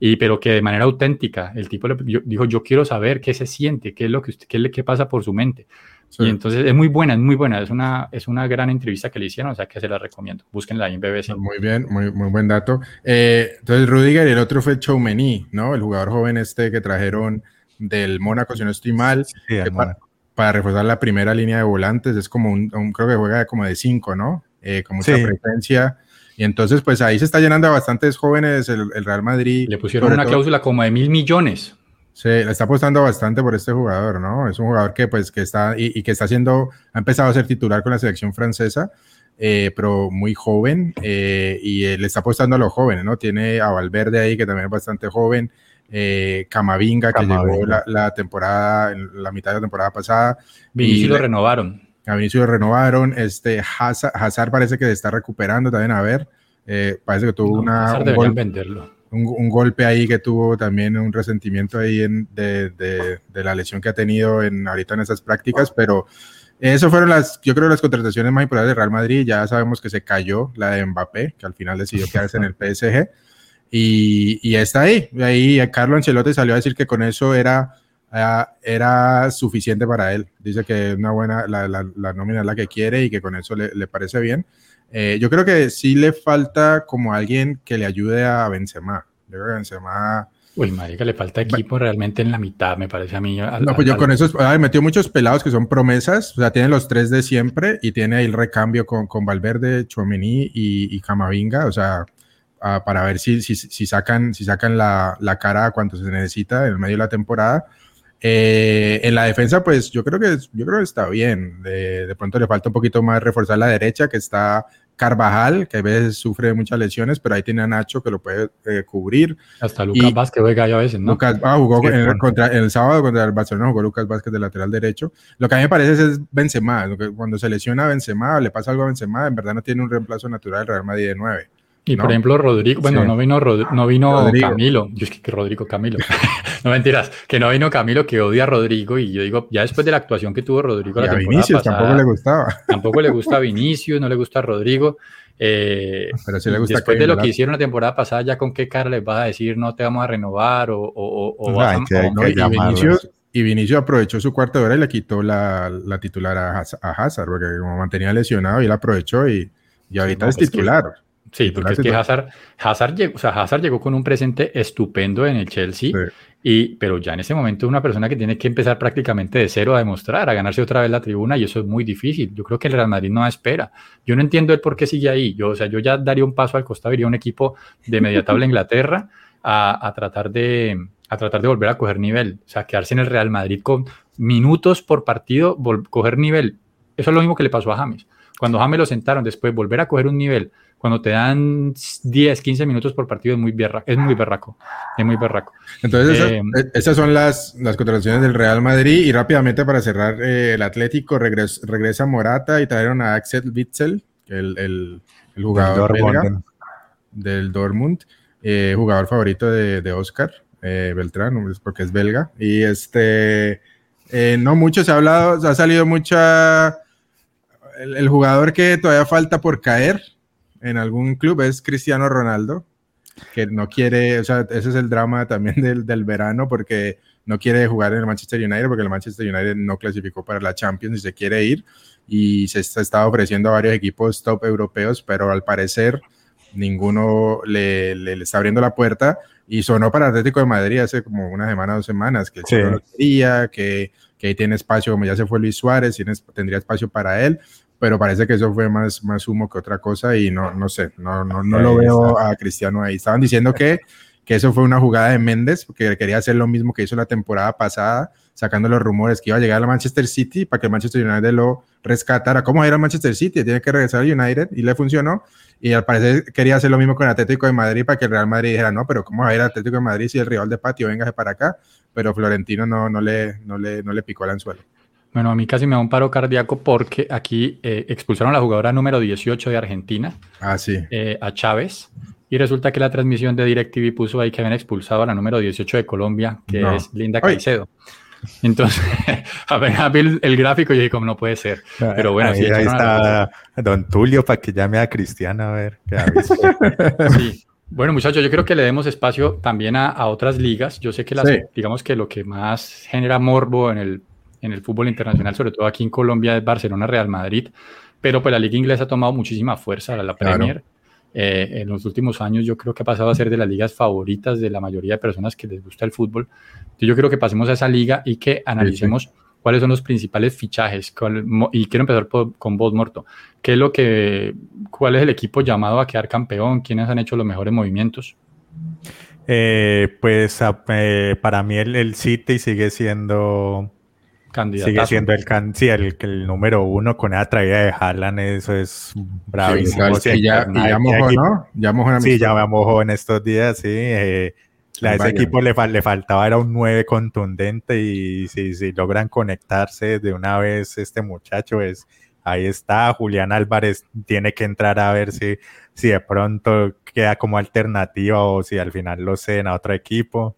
Y pero que de manera auténtica, el tipo le yo, dijo, yo quiero saber qué se siente, qué es lo que usted, qué, qué pasa por su mente. Sí. Y entonces es muy buena, es muy buena, es una, es una gran entrevista que le hicieron, o sea que se la recomiendo. Búsquenla ahí en BBC. Muy bien, muy, muy buen dato. Eh, entonces Rudiger y el otro fue Choumeny, ¿no? El jugador joven este que trajeron del Mónaco, si no estoy mal, sí, para, para, reforzar la primera línea de volantes, es como un, un creo que juega como de cinco, ¿no? Eh, con mucha sí. presencia. Y entonces, pues ahí se está llenando a bastantes jóvenes el, el Real Madrid. Le pusieron una todo. cláusula como de mil millones. Sí, le está apostando bastante por este jugador, ¿no? Es un jugador que, pues, que está y, y que está haciendo, ha empezado a ser titular con la selección francesa, eh, pero muy joven eh, y eh, le está apostando a los jóvenes, ¿no? Tiene a Valverde ahí, que también es bastante joven, eh, Camavinga, que llegó la, la, temporada, la mitad de la temporada pasada. Y, y lo renovaron. a Vinicius lo renovaron, este Hazard, parece que se está recuperando también, a ver, parece que tuvo una, un, venderlo. Un, golpe ahí que tuvo también un resentimiento ahí en, de, de, de, la lesión que ha tenido en, ahorita en esas prácticas, pero eso fueron las, yo creo, las contrataciones más importantes de Real Madrid. Ya sabemos que se cayó la de Mbappé, que al final decidió quedarse en el PSG. Y, y está ahí. Ahí Carlo Ancelotti salió a decir que con eso era, era suficiente para él. Dice que una buena, la, la, nómina es la que quiere y que con eso le, le parece bien. Eh, yo creo que sí le falta como alguien que le ayude a Benzema. Yo creo que Benzema Uy, marica, le falta equipo realmente en la mitad, me parece a mí. no, pues yo con eso, ay, metió muchos pelados que son promesas, o sea, tiene los tres de siempre y tiene ahí el recambio con, con Valverde, Chouameni y, y Camavinga, o sea, para ver si, si, si, sacan, si sacan la, la cara a cuanto se necesita en el medio de la temporada. Eh, en la defensa, pues yo creo que yo creo que está bien. De, de, pronto le falta un poquito más reforzar la derecha, que está Carvajal, que a veces sufre muchas lesiones, pero ahí tiene a Nacho que lo puede eh, cubrir. Hasta Lucas Vázquez juega ya a veces, ¿no? Lucas ah, jugó en, contra, el sábado contra el Barcelona, jugó Lucas Vázquez de lateral derecho. Lo que a mí me parece es Benzema. Lo que, cuando se lesiona a Benzema, le pasa algo a Benzema, en verdad no tiene un reemplazo natural del Real Madrid de 9. Y por ejemplo, Rodrigo, bueno, no vino, no vino Camilo, yo es que, Rodrigo Camilo, [LAUGHS] no mentiras, que no vino Camilo, que odia a Rodrigo, y yo digo, ya después de la actuación que tuvo Rodrigo la a Vinicius tampoco le gustaba. [LAUGHS] Tampoco le gusta a Vinicius, no le gusta a Rodrigo. Eh, Pero sí le gusta después de lo que hicieron la temporada pasada, ya con qué cara les vas a decir no te vamos a renovar o, o, o a, y, Vinicius, y, Vinicius, aprovechó su cuarto de hora y le quitó la, la titular a, a, Hazard, porque como mantenía lesionado y él aprovechó y, y ahorita es titular. Sí, porque es que Hazard, Hazard, llegó, o sea, Hazard llegó con un presente estupendo en el Chelsea, y, pero ya en ese momento es una persona que tiene que empezar prácticamente de cero a demostrar, a ganarse otra vez la tribuna, y eso es muy difícil. Yo creo que el Real Madrid no espera. Yo no entiendo el por qué sigue ahí. Yo, o sea, yo ya daría un paso al costado, iría a un equipo de media tabla Inglaterra a, a, tratar de, a tratar de volver a coger nivel. O sea, quedarse en el Real Madrid con minutos por partido, coger nivel. Eso es lo mismo que le pasó a James. Cuando James lo sentaron, después volver a coger un nivel cuando te dan 10, 15 minutos por partido es muy, berraco, es muy berraco. Es muy berraco. Entonces, eh, eh, esas, son las, las contrataciones del Real Madrid. Y rápidamente para cerrar, eh, el Atlético regresa Morata y trajeron a Axel Witzel, el, el, el jugador del Dortmund, del Dortmund jugador favorito de, de Oscar Beltrán, porque es belga. Y este, no mucho se ha hablado, ha salido mucha. el jugador que todavía falta por caer en algún club es Cristiano Ronaldo, que no quiere, o sea, ese es el drama también del, del, verano, porque no quiere jugar en el Manchester United, porque el Manchester United no clasificó para la Champions y se quiere ir, y se está, ofreciendo a varios equipos top europeos, pero al parecer ninguno le, le, está abriendo la puerta, y sonó para Atlético de Madrid hace como una semana, dos semanas, que sí. quería, que, que ahí tiene espacio, como ya se fue Luis Suárez, tiene, tendría espacio para él, pero parece que eso fue más, más humo que otra cosa y no, no sé, no, no, no lo veo a Cristiano ahí. Estaban diciendo que, que eso fue una jugada de Méndez, porque quería hacer lo mismo que hizo la temporada pasada, sacando los rumores que iba a llegar a Manchester City para que el Manchester United lo rescatara. ¿Cómo era Manchester City? Tiene que regresar al United y le funcionó. Y al parecer quería hacer lo mismo con el Atlético de Madrid para que el Real Madrid dijera, no, pero ¿cómo va a ir Atlético de Madrid si el rival de patio venga para acá? Pero Florentino no, no, le, no, le, no le picó el anzuelo. Bueno, a mí casi me da un paro cardíaco porque aquí eh, expulsaron a la jugadora número 18 de Argentina, ah, sí. Eh, a Chávez, y resulta que la transmisión de DirecTV puso ahí que habían expulsado a la número 18 de Colombia, que es Linda Caicedo. Entonces, [LAUGHS] a ver, el, el, gráfico y dije, como no puede ser. Pero bueno, ahí, ahí está Don Tulio para que llame a Cristiana a ver. [LAUGHS] sí. Bueno, muchachos, yo creo que le demos espacio también a, a otras ligas. Yo sé que las, sí. digamos que lo que más genera morbo en el en el fútbol internacional, sobre todo aquí en Colombia, es Barcelona, Real Madrid, pero pues la liga inglesa ha tomado muchísima fuerza, la Premier. Claro. Eh, en los últimos años yo creo que ha pasado a ser de las ligas favoritas de la mayoría de personas que les gusta el fútbol. Entonces yo creo que pasemos a esa liga y que analicemos sí, sí. cuáles son los principales fichajes. Cuál, y quiero empezar por, con vos, Morto. ¿Qué es lo que, ¿Cuál es el equipo llamado a quedar campeón? ¿Quiénes han hecho los mejores movimientos? Eh, pues eh, para mí el, el City sigue siendo Candidatazo. Sigue siendo el, can, sí, el, el, número uno con esa traída de Haaland, eso es bravísimo. Sí, y ya, y ya mojó, ¿no? Ya mojó en Sí, ya me mojó en estos días, sí. Eh, A ese equipo le, le, faltaba era un 9 contundente y si, si logran conectarse de una vez este muchacho es ahí está, Julián Álvarez tiene que entrar a ver si, si de pronto queda como alternativa o si al final lo ceden a otro equipo.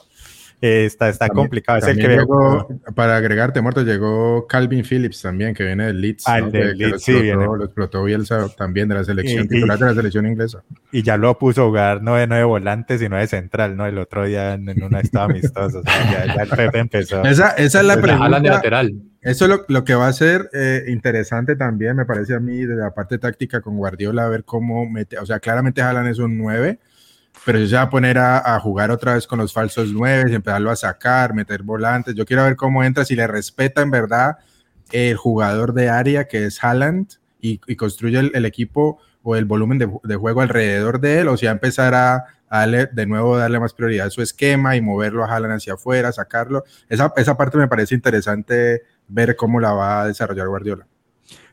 Eh, está está complicado. Es el que llegó, para agregarte, muerto, llegó Calvin Phillips también, que viene del Leeds. Ah, del Leeds, sí, Lo explotó Bielsa también de la selección, titular de la selección inglesa. Y ya lo puso a jugar no de, no de volante, sino de central, ¿no? El otro día en, una estaba amistoso. o sea, ya, el Pepe empezó. Esa, esa es la pregunta. de lateral. Eso es lo, lo, que va a ser eh, interesante también, me parece a mí, de la parte táctica con Guardiola, a ver cómo mete, o sea, claramente Haaland es un 9, pero si se va a poner a, jugar otra vez con los falsos 9 y empezarlo a sacar, meter volantes, yo quiero ver cómo entra, si le respeta en verdad el jugador de área que es Haaland y, construye el, equipo o el volumen de, de, juego alrededor de él, o si va a empezar a, darle, de nuevo darle más prioridad a su esquema y moverlo a Haaland hacia afuera, sacarlo. Esa, esa parte me parece interesante ver cómo la va a desarrollar Guardiola.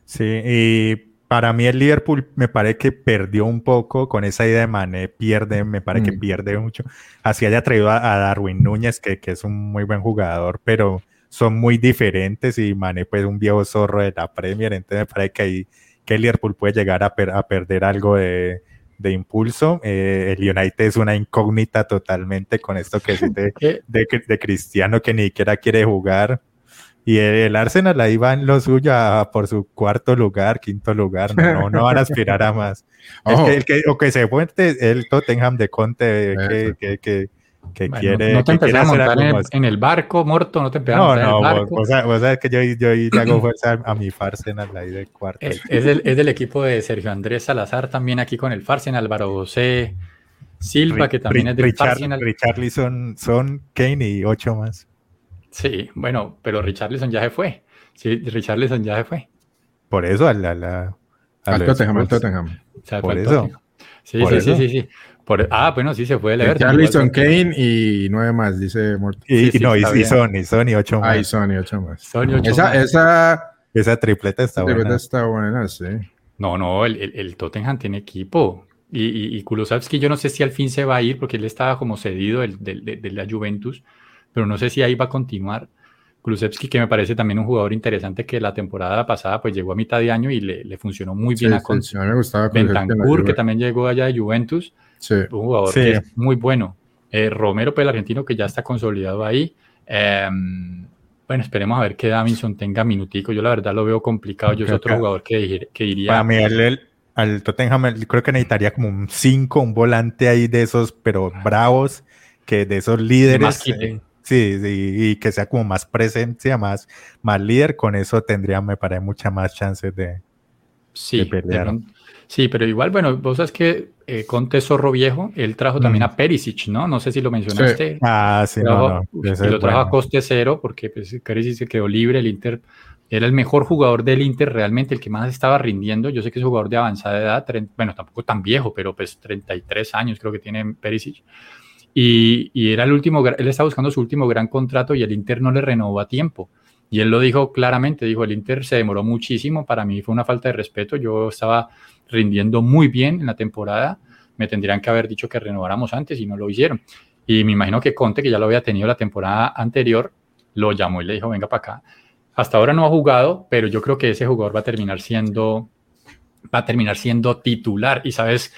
Sí, y para mí el Liverpool me parece que perdió un poco con esa idea de Mané, pierde, me parece que mm. pierde mucho. Así haya traído a, Darwin Núñez, que, que, es un muy buen jugador, pero son muy diferentes y Mané pues un viejo zorro de la Premier, entonces me parece que ahí que el Liverpool puede llegar a, a perder algo de, de impulso. Eh, el United es una incógnita totalmente con esto que es de, [LAUGHS] de, de Cristiano que ni siquiera quiere jugar. Y el Arsenal ahí va en lo suyo por su cuarto lugar, quinto lugar. No, no van a aspirar a más. [LAUGHS] el que, o que se fuente el Tottenham de Conte que, que, que, que quiere. No te empecé a montar en el, barco, Morto, no te empecé a montar no, en el barco. O sea, o sea, que yo, yo le hago [LAUGHS] fuerza a, mi Farsenal ahí de cuarto. Es, es, del, es, del, equipo de Sergio Andrés Salazar también aquí con el Farsenal, Álvaro José Silva, que también es del Richard, Farsenal. Richarlison, son Kane y ocho más. Sí, bueno, pero Richarlison ya se fue. Sí, Richarlison ya se fue. Por eso a la... la al Tottenham, al Tottenham. Por eso. Sí, sí, sí, sí, sí, ah, bueno, sí se fue leer. Richarlison, Kane y nueve más, dice Morty. Y, no, y, son, y son y ocho más. Ah, y son y ocho más. Son y ocho esa, más. Esa, esa tripleta está tripleta buena. está buena, sí. No, no, el, el, el Tottenham tiene equipo. Y, y, y Kulusevski, yo no sé si al fin se va a ir porque él estaba como cedido de, de, de la Juventus, pero no sé si ahí va a continuar. Kulusevski, que me parece también un jugador interesante que la temporada pasada pues llegó a mitad de año y le, le funcionó muy bien sí, a Conte. Sí, me gustaba Bentancur, que también llegó allá de Juventus, sí. un jugador que es muy bueno. Eh, Romero, pues el argentino que ya está consolidado ahí. Eh, bueno, esperemos a ver que Davinson tenga minutico. Yo la verdad lo veo complicado. Yo soy otro jugador que, que iría... Para mí, el, al Tottenham creo que necesitaría como un 5, un volante ahí de esos, pero bravos, que de esos líderes. Más Sí, sí, y que sea como más presencia, más, más líder, con eso tendría, me parece, mucha más chances de, sí, de pelear. sí, pero igual, bueno, vos sabes que eh, Conte Zorro Viejo, él trajo también mm. a Perisic, ¿no? No sé si lo mencionaste. Sí. Ah, sí, trajo, no, no. lo trajo a coste cero porque pues, Perisic se quedó libre, el Inter era el mejor jugador del Inter, realmente el que más estaba rindiendo. Yo sé que es un jugador de avanzada edad, bueno, tampoco tan viejo, pero pues 33 años creo que tiene Perisic. Y, era el último, él estaba buscando su último gran contrato y el Inter no le renovó a tiempo. Y él lo dijo claramente, dijo, el Inter se demoró muchísimo, para mí fue una falta de respeto, yo estaba rindiendo muy bien en la temporada, me tendrían que haber dicho que renováramos antes y no lo hicieron. Y me imagino que Conte, que ya lo había tenido la temporada anterior, lo llamó y le dijo, venga para acá. Hasta ahora no ha jugado, pero yo creo que ese jugador va a terminar siendo, va a terminar siendo titular. Y sabes,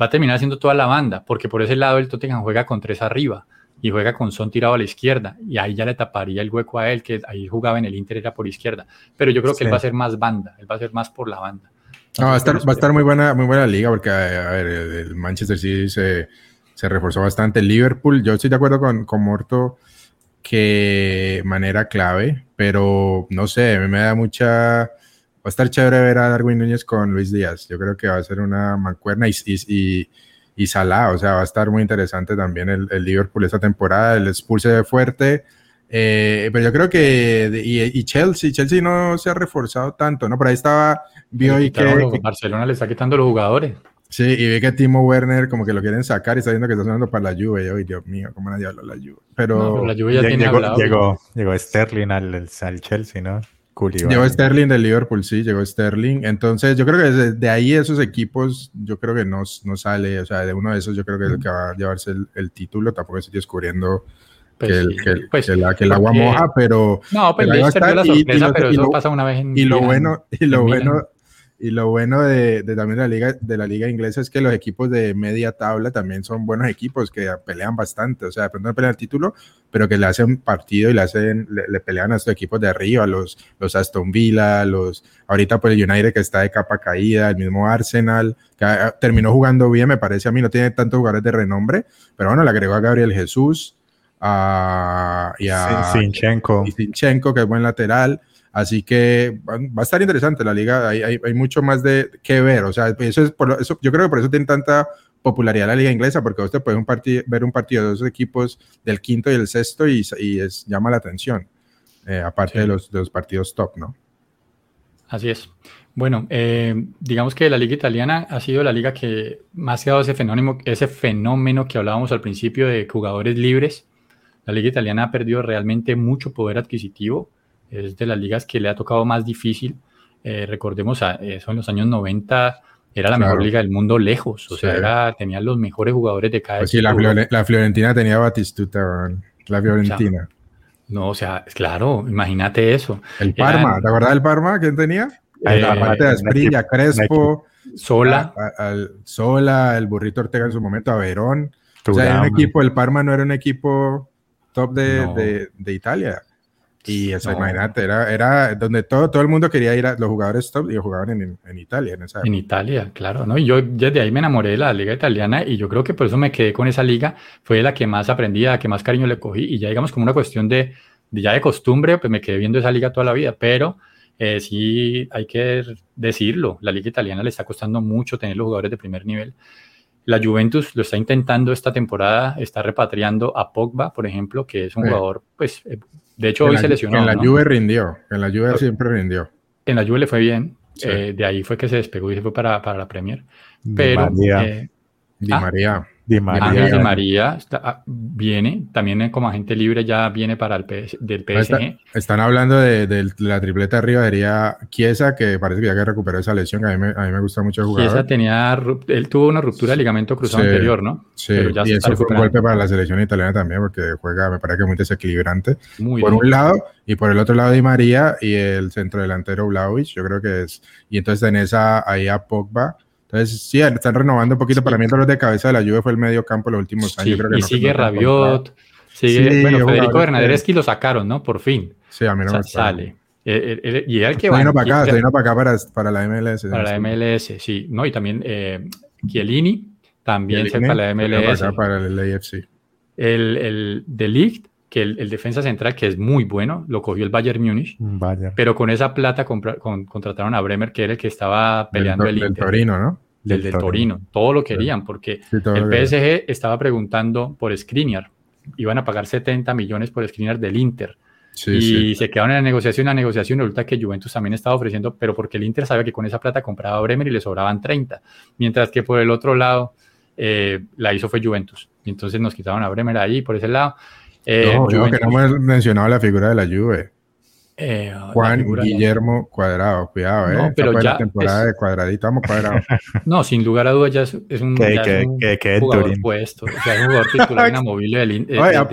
va a terminar haciendo toda la banda, porque por ese lado el Tottenham juega con tres arriba y juega con Son tirado a la izquierda, y ahí ya le taparía el hueco a él, que ahí jugaba en el Inter, era por izquierda. Pero yo creo que sí. él va a ser más banda, él va a ser más por la banda. No, va, a estar, va a estar muy buena, muy buena liga, porque a ver, el Manchester City se, se reforzó bastante. El Liverpool, yo estoy de acuerdo con, con Morto que manera clave, pero no sé, a mí me da mucha va a estar chévere ver a Darwin Núñez con Luis Díaz. Yo creo que va a ser una mancuerna y, y, y Salah, o sea, va a estar muy interesante también el, el Liverpool esta temporada, el expulse de fuerte. Eh, pero yo creo que y, y, Chelsea, Chelsea no se ha reforzado tanto, ¿no? Por ahí estaba, vio y que, Barcelona le está quitando los jugadores. Sí, y ve que Timo Werner como que lo quieren sacar y está viendo que está sonando para la Juve. Y yo, Dios mío, cómo nadie habla la Juve. Pero, no, pero la Juve ya llegó, tiene hablado. Llegó, llegó Sterling al, al Chelsea, ¿no? Llegó Sterling del Liverpool, sí, llegó Sterling. Entonces, yo creo que desde ahí esos equipos, yo creo que no, no sale, o sea, de uno de esos yo creo que es el que va a llevarse el, título. Tampoco estoy descubriendo pues que, el, pues, que, el, agua moja, pero... No, pero, pero, la sorpresa, pero eso pasa una vez en Y lo bueno, y lo bueno, y lo bueno de, también de la, liga, de la liga inglesa es que los equipos de media tabla también son buenos equipos que pelean bastante. O sea, de pronto no pelean el título, pero que le hacen partido y le, hacen, le, pelean a estos equipos de arriba, los, los Aston Villa, los, ahorita pues el United que está de capa caída, el mismo Arsenal, que terminó jugando bien, me parece a mí, no tiene tantos jugadores de renombre, pero bueno, le agregó a Gabriel Jesús a, y a Sinchenko. Y Sinchenko, que es buen lateral. Así que va a estar interesante la liga, hay, hay, hay mucho más de que ver, o sea, eso es por eso, yo creo que por eso tiene tanta popularidad la liga inglesa, porque usted puede un ver un partido de dos equipos del quinto y el sexto y, y es, llama la atención, eh, aparte de, los, de, los, partidos top, ¿no? Así es. Bueno, eh, digamos que la liga italiana ha sido la liga que más ha dado ese fenómeno, ese fenómeno que hablábamos al principio de jugadores libres. La liga italiana ha perdido realmente mucho poder adquisitivo es de las ligas que le ha tocado más difícil. Eh, recordemos, a, eso en los años 90 era la mejor liga del mundo lejos, o sea, era, tenía los mejores jugadores de cada pues Sí, la, la, Fiorentina tenía Batistuta, la Fiorentina. no, o sea, claro, imagínate eso. El Parma, ¿te acuerdas del Parma? ¿Quién tenía? Eh, Aparte de Asprilla, Crespo, Sola. Sola, el Burrito Ortega en su momento, a Verón. O sea, un equipo, el Parma no era un equipo top de, de, de Italia. Y eso, imagínate, era, era donde todo, todo el mundo quería ir a los jugadores top y jugaban en, en Italia. En, esa en Italia, claro, ¿no? Y yo desde ahí me enamoré de la liga italiana y yo creo que por eso me quedé con esa liga. Fue la que más aprendí, la que más cariño le cogí y ya digamos como una cuestión de, de ya de costumbre, pues me quedé viendo esa liga toda la vida. Pero eh, sí hay que decirlo, la liga italiana le está costando mucho tener los jugadores de primer nivel. La Juventus lo está intentando esta temporada, está repatriando a Pogba, por ejemplo, que es un jugador, pues, eh, de hecho hoy se lesionó. En la Juve rindió, en la Juve siempre rindió. En la Juve le fue bien, eh, de ahí fue que se despegó y se fue para, para la Premier. Pero, Di María. Di María. Di María, María ah, viene, también como agente libre ya viene para el del PSG. están hablando de, la tripleta arriba, diría Chiesa, que parece que ya que recuperó esa lesión, a mí me, a mí me gusta mucho jugar. Chiesa tenía, él tuvo una ruptura de ligamento cruzado anterior, ¿no? Sí, y eso fue un golpe para la selección italiana también, porque juega, me parece que muy desequilibrante. por un lado, y por el otro lado Di María y el centro delantero Vlaovic, yo creo que es, y entonces en esa ahí a Pogba, entonces, sí, están renovando un poquito. Para mí, el dolor de cabeza de la lluvia fue el medio campo los últimos años. Creo que y sigue Rabiot. Sigue, bueno, Federico Bernadereschi lo sacaron, ¿no? Por fin. Sí, a mí no me sale. y el que va. Vino para acá, se vino para acá para, para la MLS. Para la MLS, sí. No, y también eh, Chiellini también se para la MLS. Para, para el AFC. El, el De Ligt, que el, defensa central, que es muy bueno, lo cogió el Bayern Múnich. Pero con esa plata contrataron a Bremer, que era el que estaba peleando el, el Torino, ¿no? del, del Torino. Todo lo querían porque el PSG estaba preguntando por Skriniar. Iban a pagar 70 millones por Skriniar del Inter. y se quedaron en la negociación, la negociación resulta que Juventus también estaba ofreciendo, pero porque el Inter sabía que con esa plata compraba a Bremer y le sobraban 30, mientras que por el otro lado eh, la hizo fue Juventus. Y entonces nos quitaron a Bremer ahí por ese lado. Eh, no, que no hemos mencionado la figura de la Juve. Eh, Juan Guillermo Cuadrado, cuidado, ¿eh? pero ya la temporada de cuadradito, vamos cuadrado. [LAUGHS] No, sin lugar a dudas ya es, un, jugador puesto, o sea, es un jugador titular [LAUGHS] inamovible del,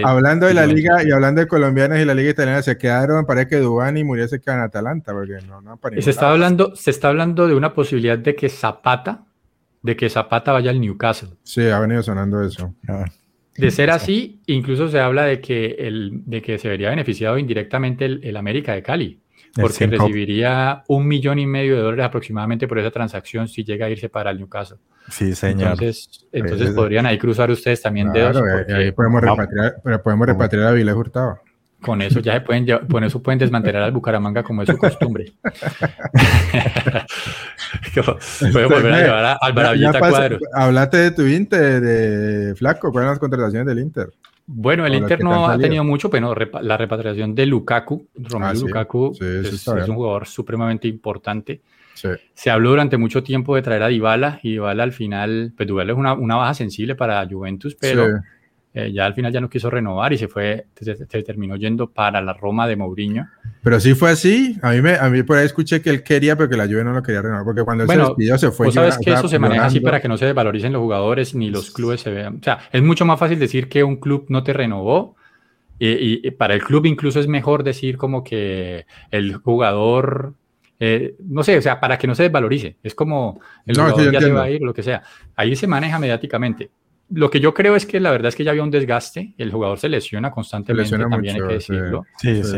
Hablando de la liga y hablando de colombianos y la liga italiana, se quedaron, parece que Dubán y Muriel se quedan en Atalanta, porque no, no se está hablando Se está hablando de una posibilidad de que Zapata, de que Zapata vaya al Newcastle. Sí, ha venido sonando eso. Ah. De ser así, incluso se habla de que, el, de que se vería beneficiado indirectamente el, América de Cali, porque recibiría un millón y medio de dólares aproximadamente por esa transacción si llega a irse para el Newcastle. Sí, señor. Entonces, entonces podrían ahí cruzar ustedes también dedos. Porque, ahí podemos repatriar, pero podemos repatriar a Vilés Hurtado. Con eso ya se pueden, con eso pueden desmantelar al Bucaramanga como es su costumbre. [LAUGHS] Pueden volver a llevar a Alvaravillita Cuadros. Hablate de tu Inter, de Flaco, ¿cuáles son las contrataciones del Inter? Bueno, el Inter no ha tenido mucho, pero la repatriación de Lukaku, Romelu ah, Lukaku, es, un jugador supremamente importante. Se habló durante mucho tiempo de traer a Dybala y Dybala al final, pues Dybala es una, una baja sensible para Juventus, pero eh, ya al final ya no quiso renovar y se fue, se, terminó yendo para la Roma de Mourinho. Pero sí fue así, a mí, me, a mí por ahí escuché que él quería, pero que la Juve no lo quería renovar, porque cuando él se despidió se fue. Vos sabes que eso se maneja así para que no se desvaloricen los jugadores ni los clubes se vean. O sea, es mucho más fácil decir que un club no te renovó y, para el club incluso es mejor decir como que el jugador eh, no sé, o sea, para que no se desvalorice. Es como el jugador ya se va a ir lo que sea. Ahí se maneja mediáticamente lo que yo creo es que la verdad es que ya había un desgaste, el jugador se lesiona constantemente, también hay que decirlo. Sí, sí.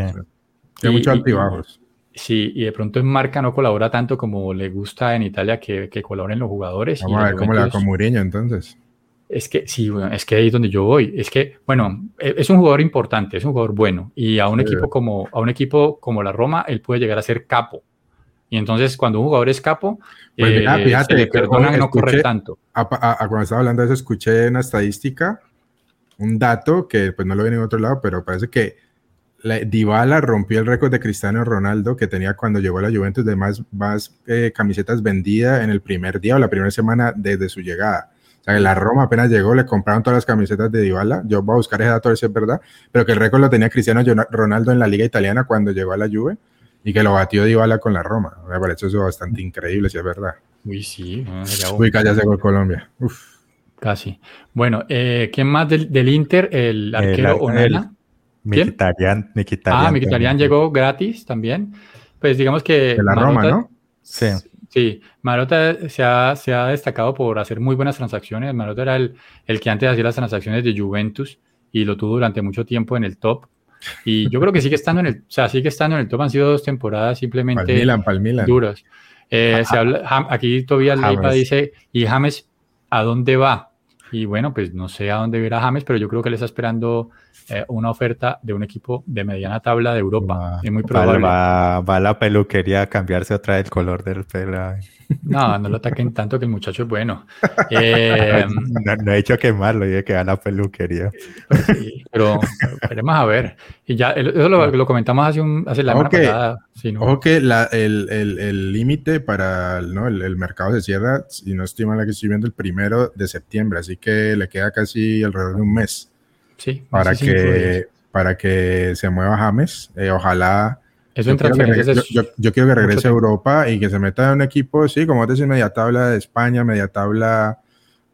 Hay muchos altibajos. Sí, y de pronto en marca no colabora tanto como le gusta en Italia que, que colaboren los jugadores. Vamos a ver cómo le da con Mourinho entonces. Es que sí, bueno, es que ahí es donde yo voy. Es que, bueno, e, es un jugador importante, es un jugador bueno. Y a un equipo como a un equipo como la Roma, él puede llegar a ser capo. Y entonces, cuando un jugador es capo, pues eh, fíjate, se perdonan no correr tanto. A, cuando estaba hablando de eso, escuché una estadística, un dato que pues no lo vi en otro lado, pero parece que la, Dybala rompió el récord de Cristiano Ronaldo que tenía cuando llegó a la Juventus de más, más eh, camisetas vendidas en el primer día o la primera semana desde su llegada. O sea, que la Roma apenas llegó, le compraron todas las camisetas de Dybala. Yo voy a buscar ese dato, a ver si es verdad. Pero que el récord lo tenía Cristiano Ronaldo en la Liga Italiana cuando llegó a la Juve y que lo batió Dybala con la Roma. Me parece eso bastante increíble, si es verdad. Uy, sí. Uy, calla con Colombia. Uf. Casi. Bueno, eh, ¿quién más del, del Inter? El arquero Onela. Mkhitaryan, Ah, Mkhitaryan llegó gratis también. Pues digamos que... De la Roma, ¿no? Sí. Sí, Marota se ha, se ha, destacado por hacer muy buenas transacciones. Marota era el, el que antes hacía las transacciones de Juventus y lo tuvo durante mucho tiempo en el top. Y yo creo que sigue estando en el, o sea, sigue estando en el top. Han sido dos temporadas simplemente duras. Eh, se habla, aquí todavía Leipa dice, ¿y James a dónde va? Y bueno, pues no sé a dónde irá James, pero yo creo que le está esperando eh, una oferta de un equipo de mediana tabla de Europa. es muy probable. Va, va, la peluquería a cambiarse otra vez el color del pelo. No, no lo ataquen tanto que el muchacho es bueno. [LAUGHS] Eh, no, he hecho quemarlo, dije que a la peluquería. Pues sí, pero veremos a ver. Y ya, eso lo, comentamos hace, un, hace la semana pasada. Ojo que el límite para ¿no? el, mercado se cierra, si no estoy mal, que estoy viendo el primero de septiembre, así que le queda casi alrededor de un mes. Sí, para que, para que se mueva James. Eh, ojalá eso yo, yo, quiero que regrese a Europa y que se meta en un equipo, sí, como te decía, media tabla de España, media tabla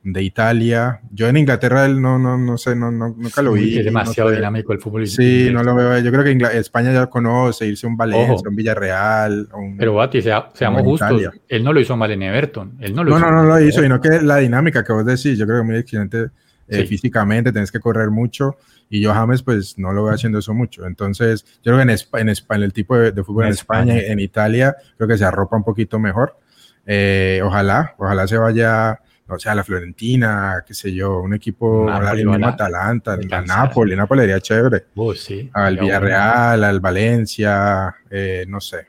de Italia. Yo en Inglaterra no, no, no sé, no, nunca lo vi. Es demasiado dinámico el fútbol. Sí, no lo veo. Yo creo que España ya lo conoce, irse un Valencia, un Villarreal. Pero Bati, seamos justos, él no lo hizo mal en Everton. Él no, lo no, hizo no, no lo hizo, sino que la dinámica que vos decís, yo creo que muy excelente eh, físicamente, tenés que correr mucho y yo James pues no lo veo haciendo eso mucho. Entonces, yo creo que en, España, en, el tipo de, fútbol en, España, en Italia, creo que se arropa un poquito mejor. Eh, ojalá, ojalá se vaya, no sé, a la Florentina, qué sé yo, un equipo, Napoli, al mismo Atalanta, al Napoli, Napoli sería chévere. Oh, sí, al Villarreal, al Valencia, eh, no sé,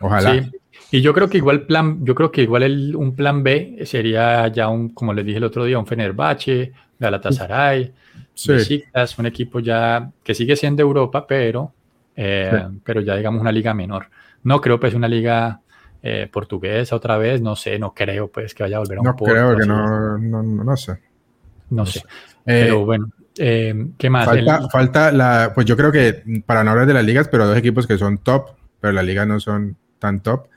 ojalá. Sí. Y yo creo que igual plan, yo creo que igual el, un plan B sería ya un, como les dije el otro día, un Fenerbahce, Galatasaray, sí. un equipo ya que sigue siendo Europa, pero, eh, pero ya digamos una liga menor. No creo pues una liga eh, portuguesa otra vez, no sé, no creo pues que vaya a volver a un No creo que no, no, no, sé. No, sé. pero eh, bueno, ¿qué más? Falta, falta la, pues yo creo que para no hablar de las ligas, pero dos equipos que son top, pero las ligas no son tan top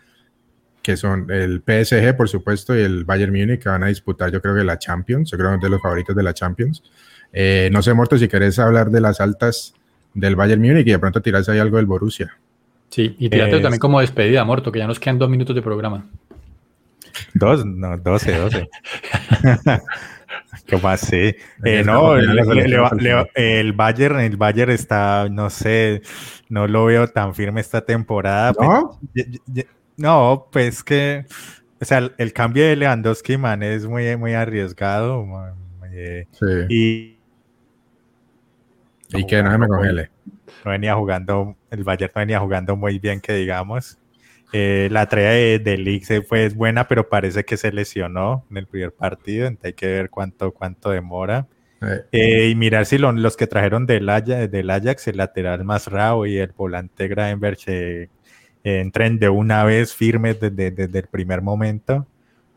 que son el PSG, por supuesto, y el Bayern Múnich, que van a disputar, yo creo que la Champions, yo creo que de los favoritos de la Champions. Eh, no sé, Morto, si querés hablar de las altas del Bayern Múnich y de pronto tirás ahí algo del Borussia. Sí, y tirate también como despedida, Morto, que ya nos quedan dos minutos de programa. Dos, no, doce, doce. [LAUGHS] ¿Cómo así? Eh, no, el Bayern, el Bayern está, no sé, no lo veo tan firme esta temporada. ¿No? No, pues que, o sea, el, cambio de Lewandowski, man, es muy, muy arriesgado. sí. Y, y que no se me congele. No venía jugando, el Bayern no venía jugando muy bien, que digamos. Eh, la tarea de, de League fue buena, pero parece que se lesionó en el primer partido, entonces hay que ver cuánto, cuánto demora. Eh, y mirar si los que trajeron del Ajax, del Ajax, el lateral más raro y el volante Gravenberch entren de una vez firmes desde, el primer momento,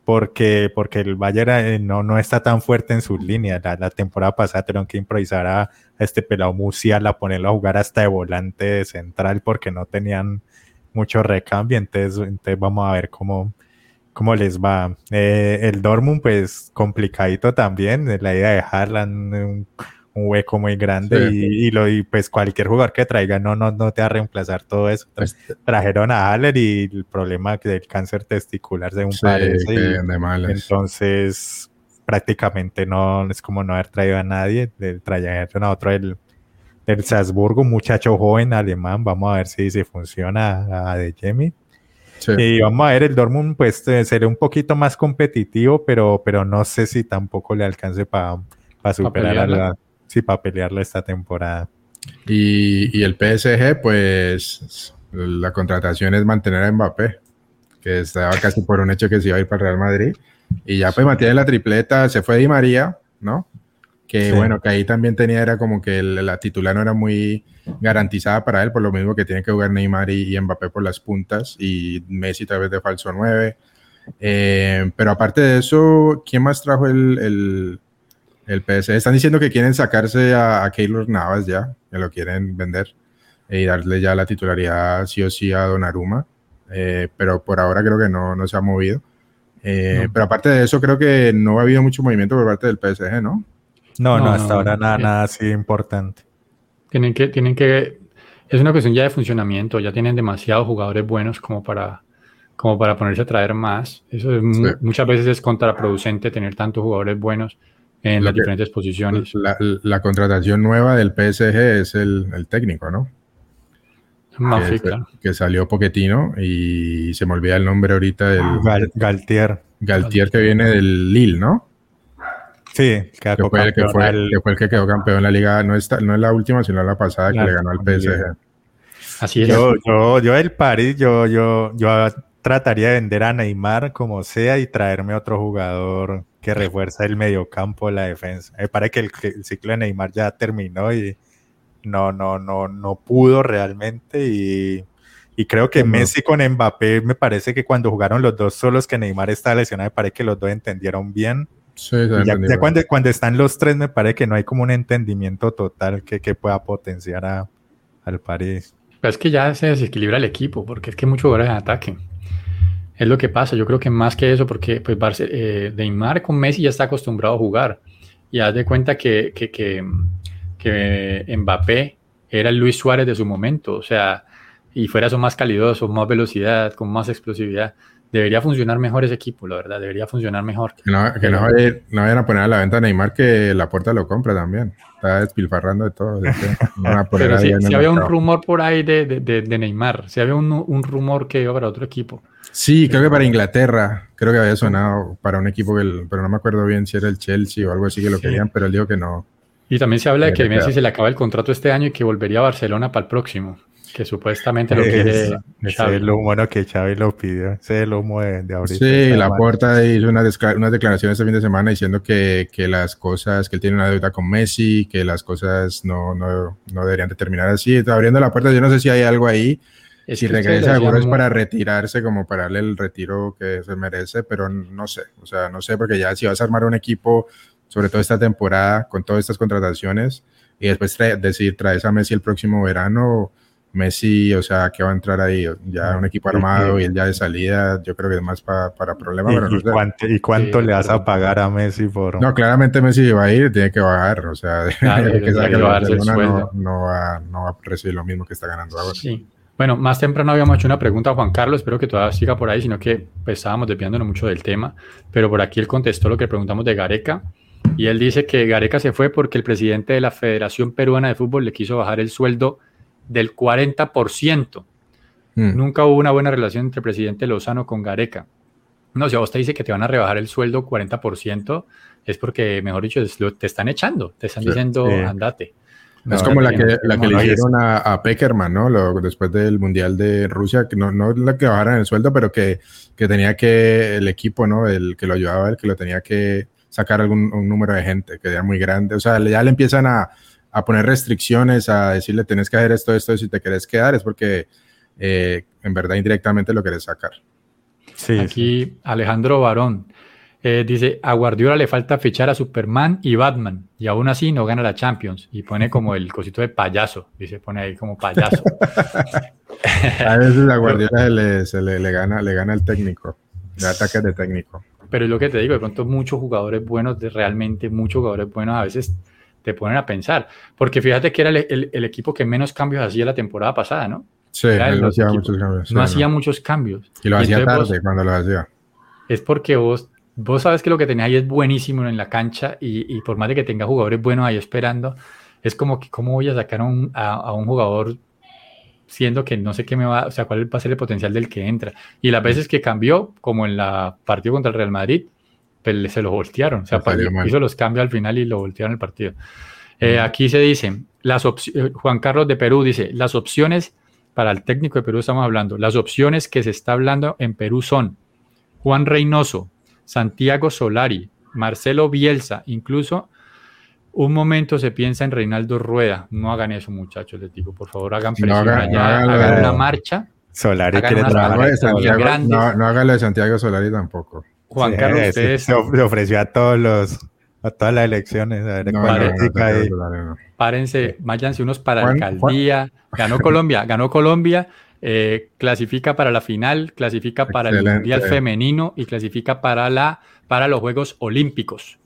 porque, porque el Bayern eh, no, no está tan fuerte en sus líneas. La, temporada pasada tuvieron que improvisar a, este pelado Musiala, ponerlo a jugar hasta de volante central porque no tenían mucho recambio. Entonces, entonces vamos a ver cómo, cómo les va. Eh, el Dortmund, pues complicadito también. La idea de Harlan, un, un hueco muy grande y, lo, y pues cualquier jugador que traiga no, no, no te va a reemplazar todo eso. Pues, trajeron a Haller y el problema del cáncer testicular de un parece. entonces prácticamente no es como no haber traído a nadie, trajeron a otro del, del Salzburgo, muchacho joven alemán, vamos a ver si, si funciona a De Jemi. Y vamos a ver, el Dortmund pues eh, sería un poquito más competitivo, pero, pero no sé si tampoco le alcance para superar a la, sí, para pelearlo esta temporada. Y, el PSG, pues la contratación es mantener a Mbappé, que estaba casi por un hecho que se iba a ir para Real Madrid. Y ya pues mantiene la tripleta, se fue Di María, ¿no? Que bueno, que ahí también tenía, era como que la titular no era muy garantizada para él, por lo mismo que tiene que jugar Neymar y, Mbappé por las puntas y Messi tal vez de falso 9. Eh, pero aparte de eso, ¿quién más trajo el, el PS están diciendo que quieren sacarse a, a Keylor Navas ya, que lo quieren vender y darle ya la titularidad sí o sí a Donnarumma, eh, pero por ahora creo que no, no se ha movido. Eh, pero aparte de eso, creo que no ha habido mucho movimiento por parte del PSG, ¿no? No, no, hasta ahora nada, nada así importante. Tienen que, tienen que, es una cuestión ya de funcionamiento, ya tienen demasiados jugadores buenos como para, como para ponerse a traer más. Eso muchas veces es contraproducente tener tantos jugadores buenos en las diferentes posiciones. La, contratación nueva del PSG es el, técnico, ¿no? que, que, salió Poquetino y se me olvida el nombre ahorita del Galtier. Galtier que viene del Lille, ¿no? Sí, que fue, el que, fue, el que quedó campeón en la liga, no, es la última, sino la pasada que le ganó al PSG. Así es. Yo, yo, yo el París, yo, yo, yo trataría de vender a Neymar como sea y traerme otro jugador que refuerza el mediocampo, la defensa. Me parece que el, ciclo de Neymar ya terminó y no, no, no, no pudo realmente y, creo que Messi con Mbappé me parece que cuando jugaron los dos solos que Neymar está lesionado, me parece que los dos entendieron bien. Sí, ya, cuando, cuando, están los tres me parece que no hay como un entendimiento total que, que pueda potenciar a, al París. Pero es que ya se desequilibra el equipo, porque es que muchos jugadores en ataque. Es lo que pasa, yo creo que más que eso, porque pues Barce eh, Neymar con Messi ya está acostumbrado a jugar. Y haz de cuenta que, que, que, que, Mbappé era el Luis Suárez de su momento, o sea, y fuera eso más calidoso, más velocidad, con más explosividad. Debería funcionar mejor ese equipo, la verdad, debería funcionar mejor. Que no, que no, vayan, a poner a la venta a Neymar que la puerta lo compra también. Está despilfarrando de todo. Pero si, había un rumor por ahí de, de, de, Neymar, si había un, un rumor que iba para otro equipo. Sí, creo que para Inglaterra, creo que había sonado para un equipo, que pero no me acuerdo bien si era el Chelsea o algo así que lo querían, pero él dijo que no. Y también se habla de que Messi se le acaba el contrato este año y que volvería a Barcelona para el próximo, que supuestamente lo quiere Xavi. Es lo bueno que Xavi lo pidió, ese es el humo de, ahorita. Sí, la puerta hizo unas, unas declaraciones este fin de semana diciendo que, que, las cosas, que él tiene una deuda con Messi, que las cosas no, no, no deberían de terminar así, está abriendo la puerta, yo no sé si hay algo ahí si regresa seguro es para retirarse, como para darle el retiro que se merece, pero no sé, o sea, no sé, porque ya si vas a armar un equipo, sobre todo esta temporada, con todas estas contrataciones, y después decir, traes a Messi el próximo verano, Messi, o sea, que va a entrar ahí, ya un equipo armado y él ya de salida, yo creo que es más para problemas. ¿Y, cuánto, le vas a pagar a Messi por...? No, claramente Messi va a ir, tiene que bajar, o sea, [LAUGHS] que, no, no, va, no va a recibir lo mismo que está ganando ahora. Sí. Bueno, más temprano habíamos hecho una pregunta a Juan Carlos, espero que todavía siga por ahí, sino que pues, estábamos desviándonos mucho del tema, pero por aquí él contestó lo que preguntamos de Gareca, y él dice que Gareca se fue porque el presidente de la Federación Peruana de Fútbol le quiso bajar el sueldo del 40%. Hmm. Nunca hubo una buena relación entre el presidente Lozano con Gareca. No, si a vos te dice que te van a rebajar el sueldo 40%, es porque, mejor dicho, te están echando, te están diciendo, andate es como la que, la que le hicieron a, a, Peckerman, ¿no? Lo, después del Mundial de Rusia, que no, no la que bajaran el sueldo, pero que, que, tenía que el equipo, ¿no? El que lo ayudaba, el que lo tenía que sacar algún un número de gente, que era muy grande. O sea, ya le empiezan a, a poner restricciones, a decirle, tenés que hacer esto, esto, si te querés quedar, es porque eh, en verdad indirectamente lo querés sacar. Sí, Aquí Alejandro Barón. Eh, dice, a Guardiola le falta fichar a Superman y Batman, y aún así no gana la Champions. Y pone como el cosito de payaso, dice, pone ahí como payaso. [LAUGHS] a veces a Guardiola se le, gana, le gana el técnico, de ataques de técnico. Pero es lo que te digo, de pronto muchos jugadores buenos, de realmente muchos jugadores buenos, a veces te ponen a pensar. Porque fíjate que era el, equipo que menos cambios hacía la temporada pasada, ¿no? Sí, no hacía muchos cambios. No hacía muchos cambios. Y lo hacía tarde cuando lo hacía. Es porque vos vos sabes que lo que tenés ahí es buenísimo en la cancha y, por más de que tenga jugadores buenos ahí esperando, es como que cómo voy a sacar a, un jugador siendo que no sé qué me va, o sea, cuál va a ser el potencial del que entra. Y las veces que cambió, como en la partido contra el Real Madrid, pues se lo voltearon, o sea, hizo los cambios al final y lo voltearon el partido. Eh, aquí se dice, las eh, Juan Carlos de Perú dice, las opciones para el técnico de Perú estamos hablando, las opciones que se está hablando en Perú son Juan Reynoso, Santiago Solari, Marcelo Bielsa, incluso un momento se piensa en Reinaldo Rueda. No hagan eso, muchachos, les digo, por favor, hagan presión hagan, una marcha. Solari quiere trabajar de Santiago, no, no hagan lo de Santiago Solari tampoco. Juan Carlos, ustedes... Le ofreció a todos los a todas las elecciones. A ver Párense, váyanse unos para la alcaldía. Ganó Colombia, ganó Colombia eh, clasifica para la final, clasifica para el Mundial Femenino y clasifica para, la, para los Juegos Olímpicos.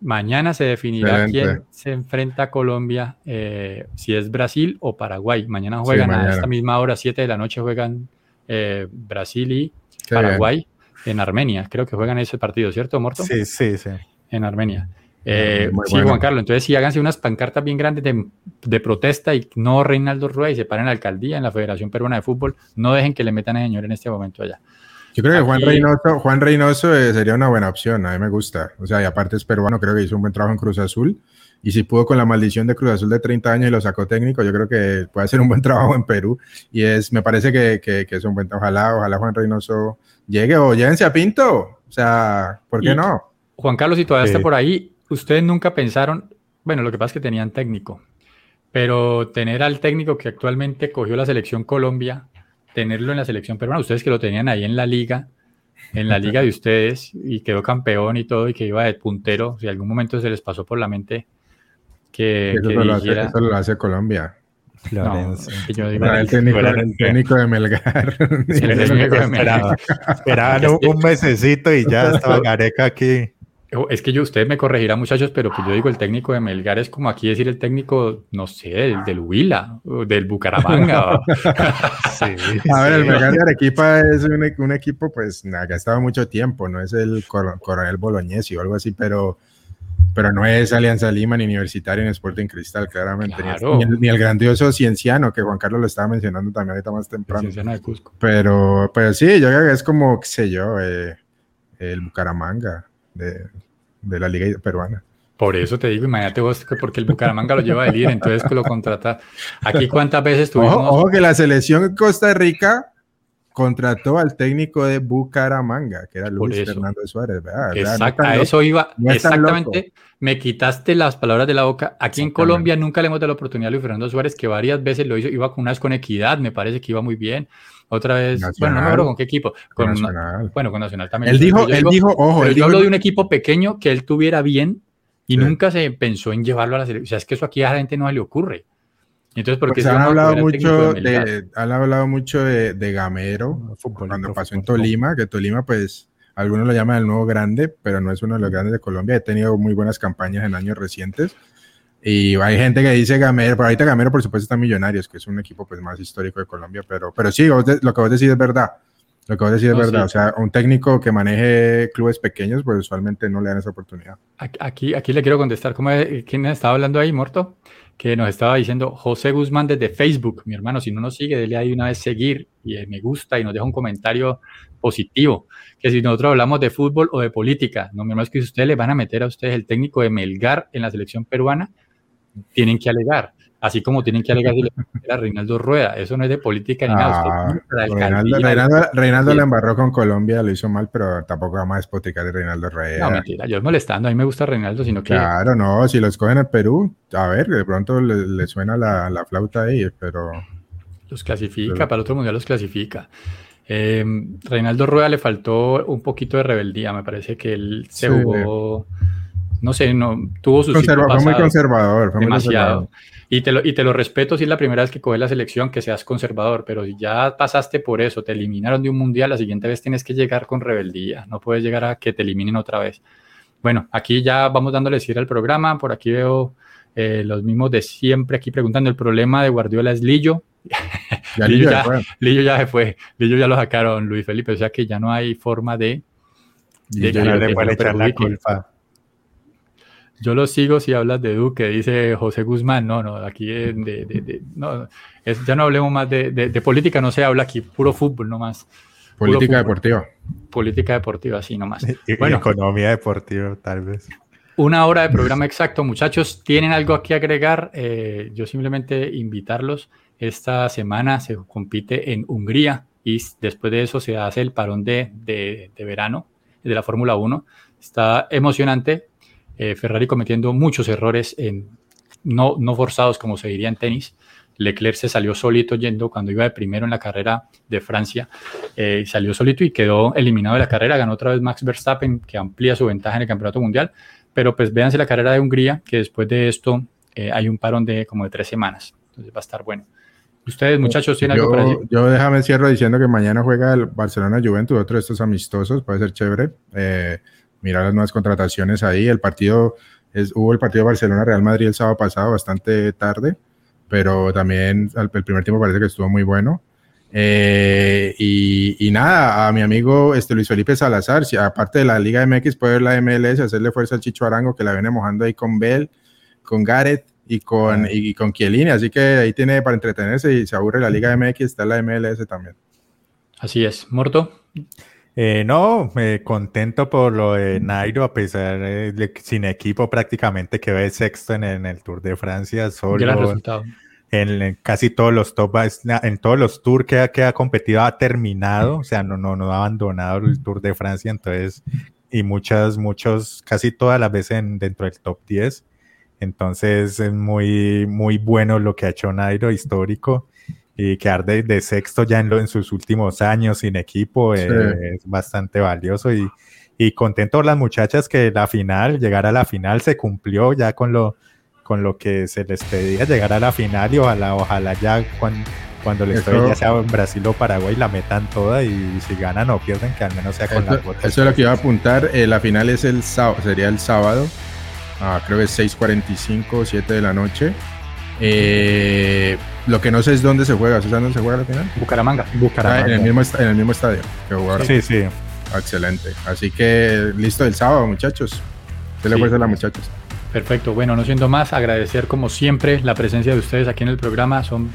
Mañana se definirá quién se enfrenta a Colombia, eh, si es Brasil o Paraguay. Mañana juegan a esta misma hora, 7 de la noche, juegan eh, Brasil y Paraguay en Armenia. Creo que juegan ese partido, ¿cierto, Morto? Sí, sí, sí. En Armenia. Eh, sí, Juan Carlos, entonces sí, háganse unas pancartas bien grandes de, protesta y no Reinaldo Rueda y se paren en la alcaldía, en la Federación Peruana de Fútbol, no dejen que le metan a señor en este momento allá. Yo creo que Juan Reynoso, Juan Reynoso eh, sería una buena opción, a mí me gusta. O sea, y aparte es peruano, creo que hizo un buen trabajo en Cruz Azul. Y si pudo con la maldición de Cruz Azul de 30 años y lo sacó técnico, yo creo que puede hacer un buen [LAUGHS] trabajo en Perú. Y es, me parece que, que, es un buen Ojalá, ojalá Juan Reynoso llegue o llévense a Pinto. O sea, ¿por qué no? Juan Carlos, si todavía está por ahí, ustedes nunca pensaron, bueno, lo que pasa es que tenían técnico, pero tener al técnico que actualmente cogió la selección Colombia, tenerlo en la selección peruana, ustedes que lo tenían ahí en la liga, en la liga de ustedes y quedó campeón y todo y que iba de puntero, si algún momento se les pasó por la mente que, eso, lo, hace, Colombia. el, técnico, de Melgar. [LAUGHS] Esperaban un mesecito y ya estaba Gareca aquí. Es que yo, usted me corregirá, muchachos, pero pues yo digo el técnico de Melgar es como aquí decir el técnico, no sé, del, del Huila, del Bucaramanga. [LAUGHS] [LAUGHS] A ver, el Melgar de Arequipa es un, equipo, pues, que ha estado mucho tiempo, no es el Coronel Bolognesi o algo así, pero, pero no es Alianza Lima ni Universitario ni Sporting Cristal, claramente. Ni, el, grandioso Cienciano, que Juan Carlos lo estaba mencionando también ahorita más temprano. De Cusco. Pero, pues sí, yo creo que es como, qué sé yo, eh, el Bucaramanga de, la liga peruana. Por eso te digo, imagínate vos, porque el Bucaramanga lo lleva de líder, entonces que lo contrata. Aquí cuántas veces tuvimos... Ojo, que la selección Costa Rica contrató al técnico de Bucaramanga, que era Luis Fernando Suárez. Exacto, a eso iba. exactamente, me quitaste las palabras de la boca. Aquí en Colombia nunca le hemos dado la oportunidad a Luis Fernando Suárez, que varias veces lo hizo, iba con unas con equidad, me parece que iba muy bien. Otra vez, bueno, no me acuerdo con qué equipo. Con, Nacional. Bueno, con Nacional también. Él dijo, él dijo, ojo, él yo hablo de un equipo pequeño que él tuviera bien y nunca se pensó en llevarlo a la selección. O sea, es que eso aquí a la gente no le ocurre. Entonces, porque pues han, hablado mucho de, han hablado mucho de, Gamero cuando pasó en Tolima, que Tolima, pues, algunos lo llaman el nuevo grande, pero no es uno de los grandes de Colombia. He tenido muy buenas campañas en años recientes. Y hay gente que dice Gamero, pero ahorita Gamero, por supuesto, está Millonarios, que es un equipo pues, más histórico de Colombia, pero, pero sí, lo que vos decís es verdad. Lo que vos decís es verdad. O sea, un técnico que maneje clubes pequeños, pues usualmente no le dan esa oportunidad. Aquí, aquí le quiero contestar. ¿Cómo, ¿Quién estaba hablando ahí, Morto? que nos estaba diciendo José Guzmán desde Facebook. Mi hermano, si no nos sigue, dele ahí una vez seguir y me gusta y nos deja un comentario positivo. Que si nosotros hablamos de fútbol o de política, no, mi hermano, es que ustedes le van a meter a ustedes el técnico de Melgar en la selección peruana, tienen que alegar así como tienen que alegar a [LAUGHS] Reinaldo Rueda. Eso no es de política ni nada. Ah, Reinaldo, Reinaldo, la embarró con Colombia, lo hizo mal, pero tampoco vamos a despoticar de Reinaldo Rueda. No, mentira, yo es molestando, a mí me gusta Reinaldo, sino que... Claro, no, si lo escogen en Perú, a ver, de pronto le, suena la, flauta ahí, pero... Los clasifica, para el otro mundial los clasifica. Em, Reinaldo Rueda le faltó un poquito de rebeldía, me parece que él se jugó, no sé, no tuvo su Conserva, Fue muy conservador, fue demasiado. y, te lo, y te lo respeto si es la primera vez que coges la selección, que seas conservador, pero si ya pasaste por eso, te eliminaron de un mundial, la siguiente vez tienes que llegar con rebeldía, no puedes llegar a que te eliminen otra vez. Bueno, aquí ya vamos dándole cierre al programa, por aquí veo eh, los mismos de siempre aquí preguntando, el problema de Guardiola es Lillo, ya [LAUGHS] Lillo, ya, Lillo, ya, se fue. Lillo ya lo sacaron, Luis Felipe. O sea que ya no hay forma de. de que le puede echar la culpa. Yo lo sigo si hablas de Duque, dice José Guzmán. No, no, aquí de, de, no, ya no hablemos más de, política, no se habla aquí, puro fútbol nomás. Política deportiva. Política deportiva, sí, nomás. [LAUGHS] bueno, economía deportiva, tal vez. Una hora de programa exacto, muchachos. ¿Tienen algo aquí a agregar? Eh, yo simplemente invitarlos esta semana se compite en Hungría y después de eso se hace el parón de, de, verano de la Fórmula 1. Está emocionante. Eh, Ferrari cometiendo muchos errores en, no, no forzados, como se diría en tenis. Leclerc se salió solito yendo cuando iba de primero en la carrera de Francia, eh, salió solito y quedó eliminado de la carrera. Ganó otra vez Max Verstappen, que amplía su ventaja en el campeonato mundial. Pero pues véanse la carrera de Hungría, que después de esto eh, hay un parón de como de tres semanas. Entonces va a estar bueno. Ustedes, muchachos, tienen algo para decir. Yo déjame cierro diciendo que mañana juega el Barcelona Juventus, otro de estos amistosos, puede ser chévere. Eh, mirar las nuevas contrataciones ahí. El partido, es, hubo el partido Barcelona-Real Madrid el sábado pasado, bastante tarde, pero también el, primer tiempo parece que estuvo muy bueno. Eh, y, nada, a mi amigo este Luis Felipe Salazar, si aparte de la Liga MX, puede ver la MLS, hacerle fuerza al Chicho Arango, que la viene mojando ahí con Bell, con Gareth y con, y con Chiellini, así que ahí tiene para entretenerse y se aburre la Liga MX, está la MLS también. Así es. ¿Morto? Eh, no, me contento por lo de Nairo, a pesar de sin equipo prácticamente quedó de sexto en, el Tour de Francia. Solo. En, casi todos los top, en todos los tours que ha, que ha competido ha terminado, o sea, no, no, no ha abandonado el Tour de Francia, entonces, y muchas, muchos, casi todas las veces dentro del top 10. Entonces es muy, muy bueno lo que ha hecho Nairo, histórico. Y quedar de, de sexto ya en, lo, en sus últimos años sin equipo eh, es bastante valioso. Y, y contento por las muchachas que la final, llegar a la final se cumplió ya con lo, con lo que se les pedía, llegar a la final y ojalá, ojalá ya cuando, cuando les toque ya sea en Brasil o Paraguay la metan toda y si ganan o pierden que al menos sea con la Eso es lo que iba a apuntar, eh, la final es el sábado, sería el sábado Ah, creo que es 6.45, 7 de la noche. Eh, lo que no sé es dónde se juega. ¿Sabes dónde se juega la final? Bucaramanga. Bucaramanga. Ah, en, el mismo, en el mismo estadio Sí, sí. excelente. Así que listo el sábado, muchachos. Se le fuerza a las muchachas. Perfecto. Bueno, no siendo más, agradecer como siempre la presencia de ustedes aquí en el programa. Son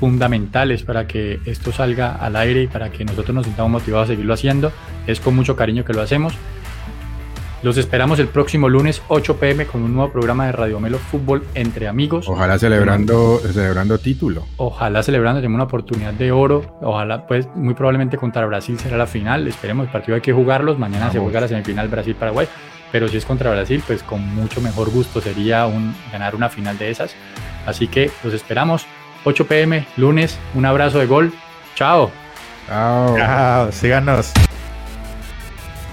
fundamentales para que esto salga al aire y para que nosotros nos sintamos motivados a seguirlo haciendo. Es con mucho cariño que lo hacemos. Los esperamos el próximo lunes 8 pm con un nuevo programa de Radio Melo Fútbol entre amigos. Ojalá celebrando, celebrando título. Ojalá celebrando, tenemos una oportunidad de oro. Ojalá, pues muy probablemente contra Brasil será la final. Esperemos, el partido hay que jugarlos. Mañana se juega la semifinal Brasil-Paraguay. Pero si es contra Brasil, pues con mucho mejor gusto sería un, ganar una final de esas. Así que los esperamos 8 pm, lunes. Un abrazo de gol. Chao. Chao. Chao. Síganos.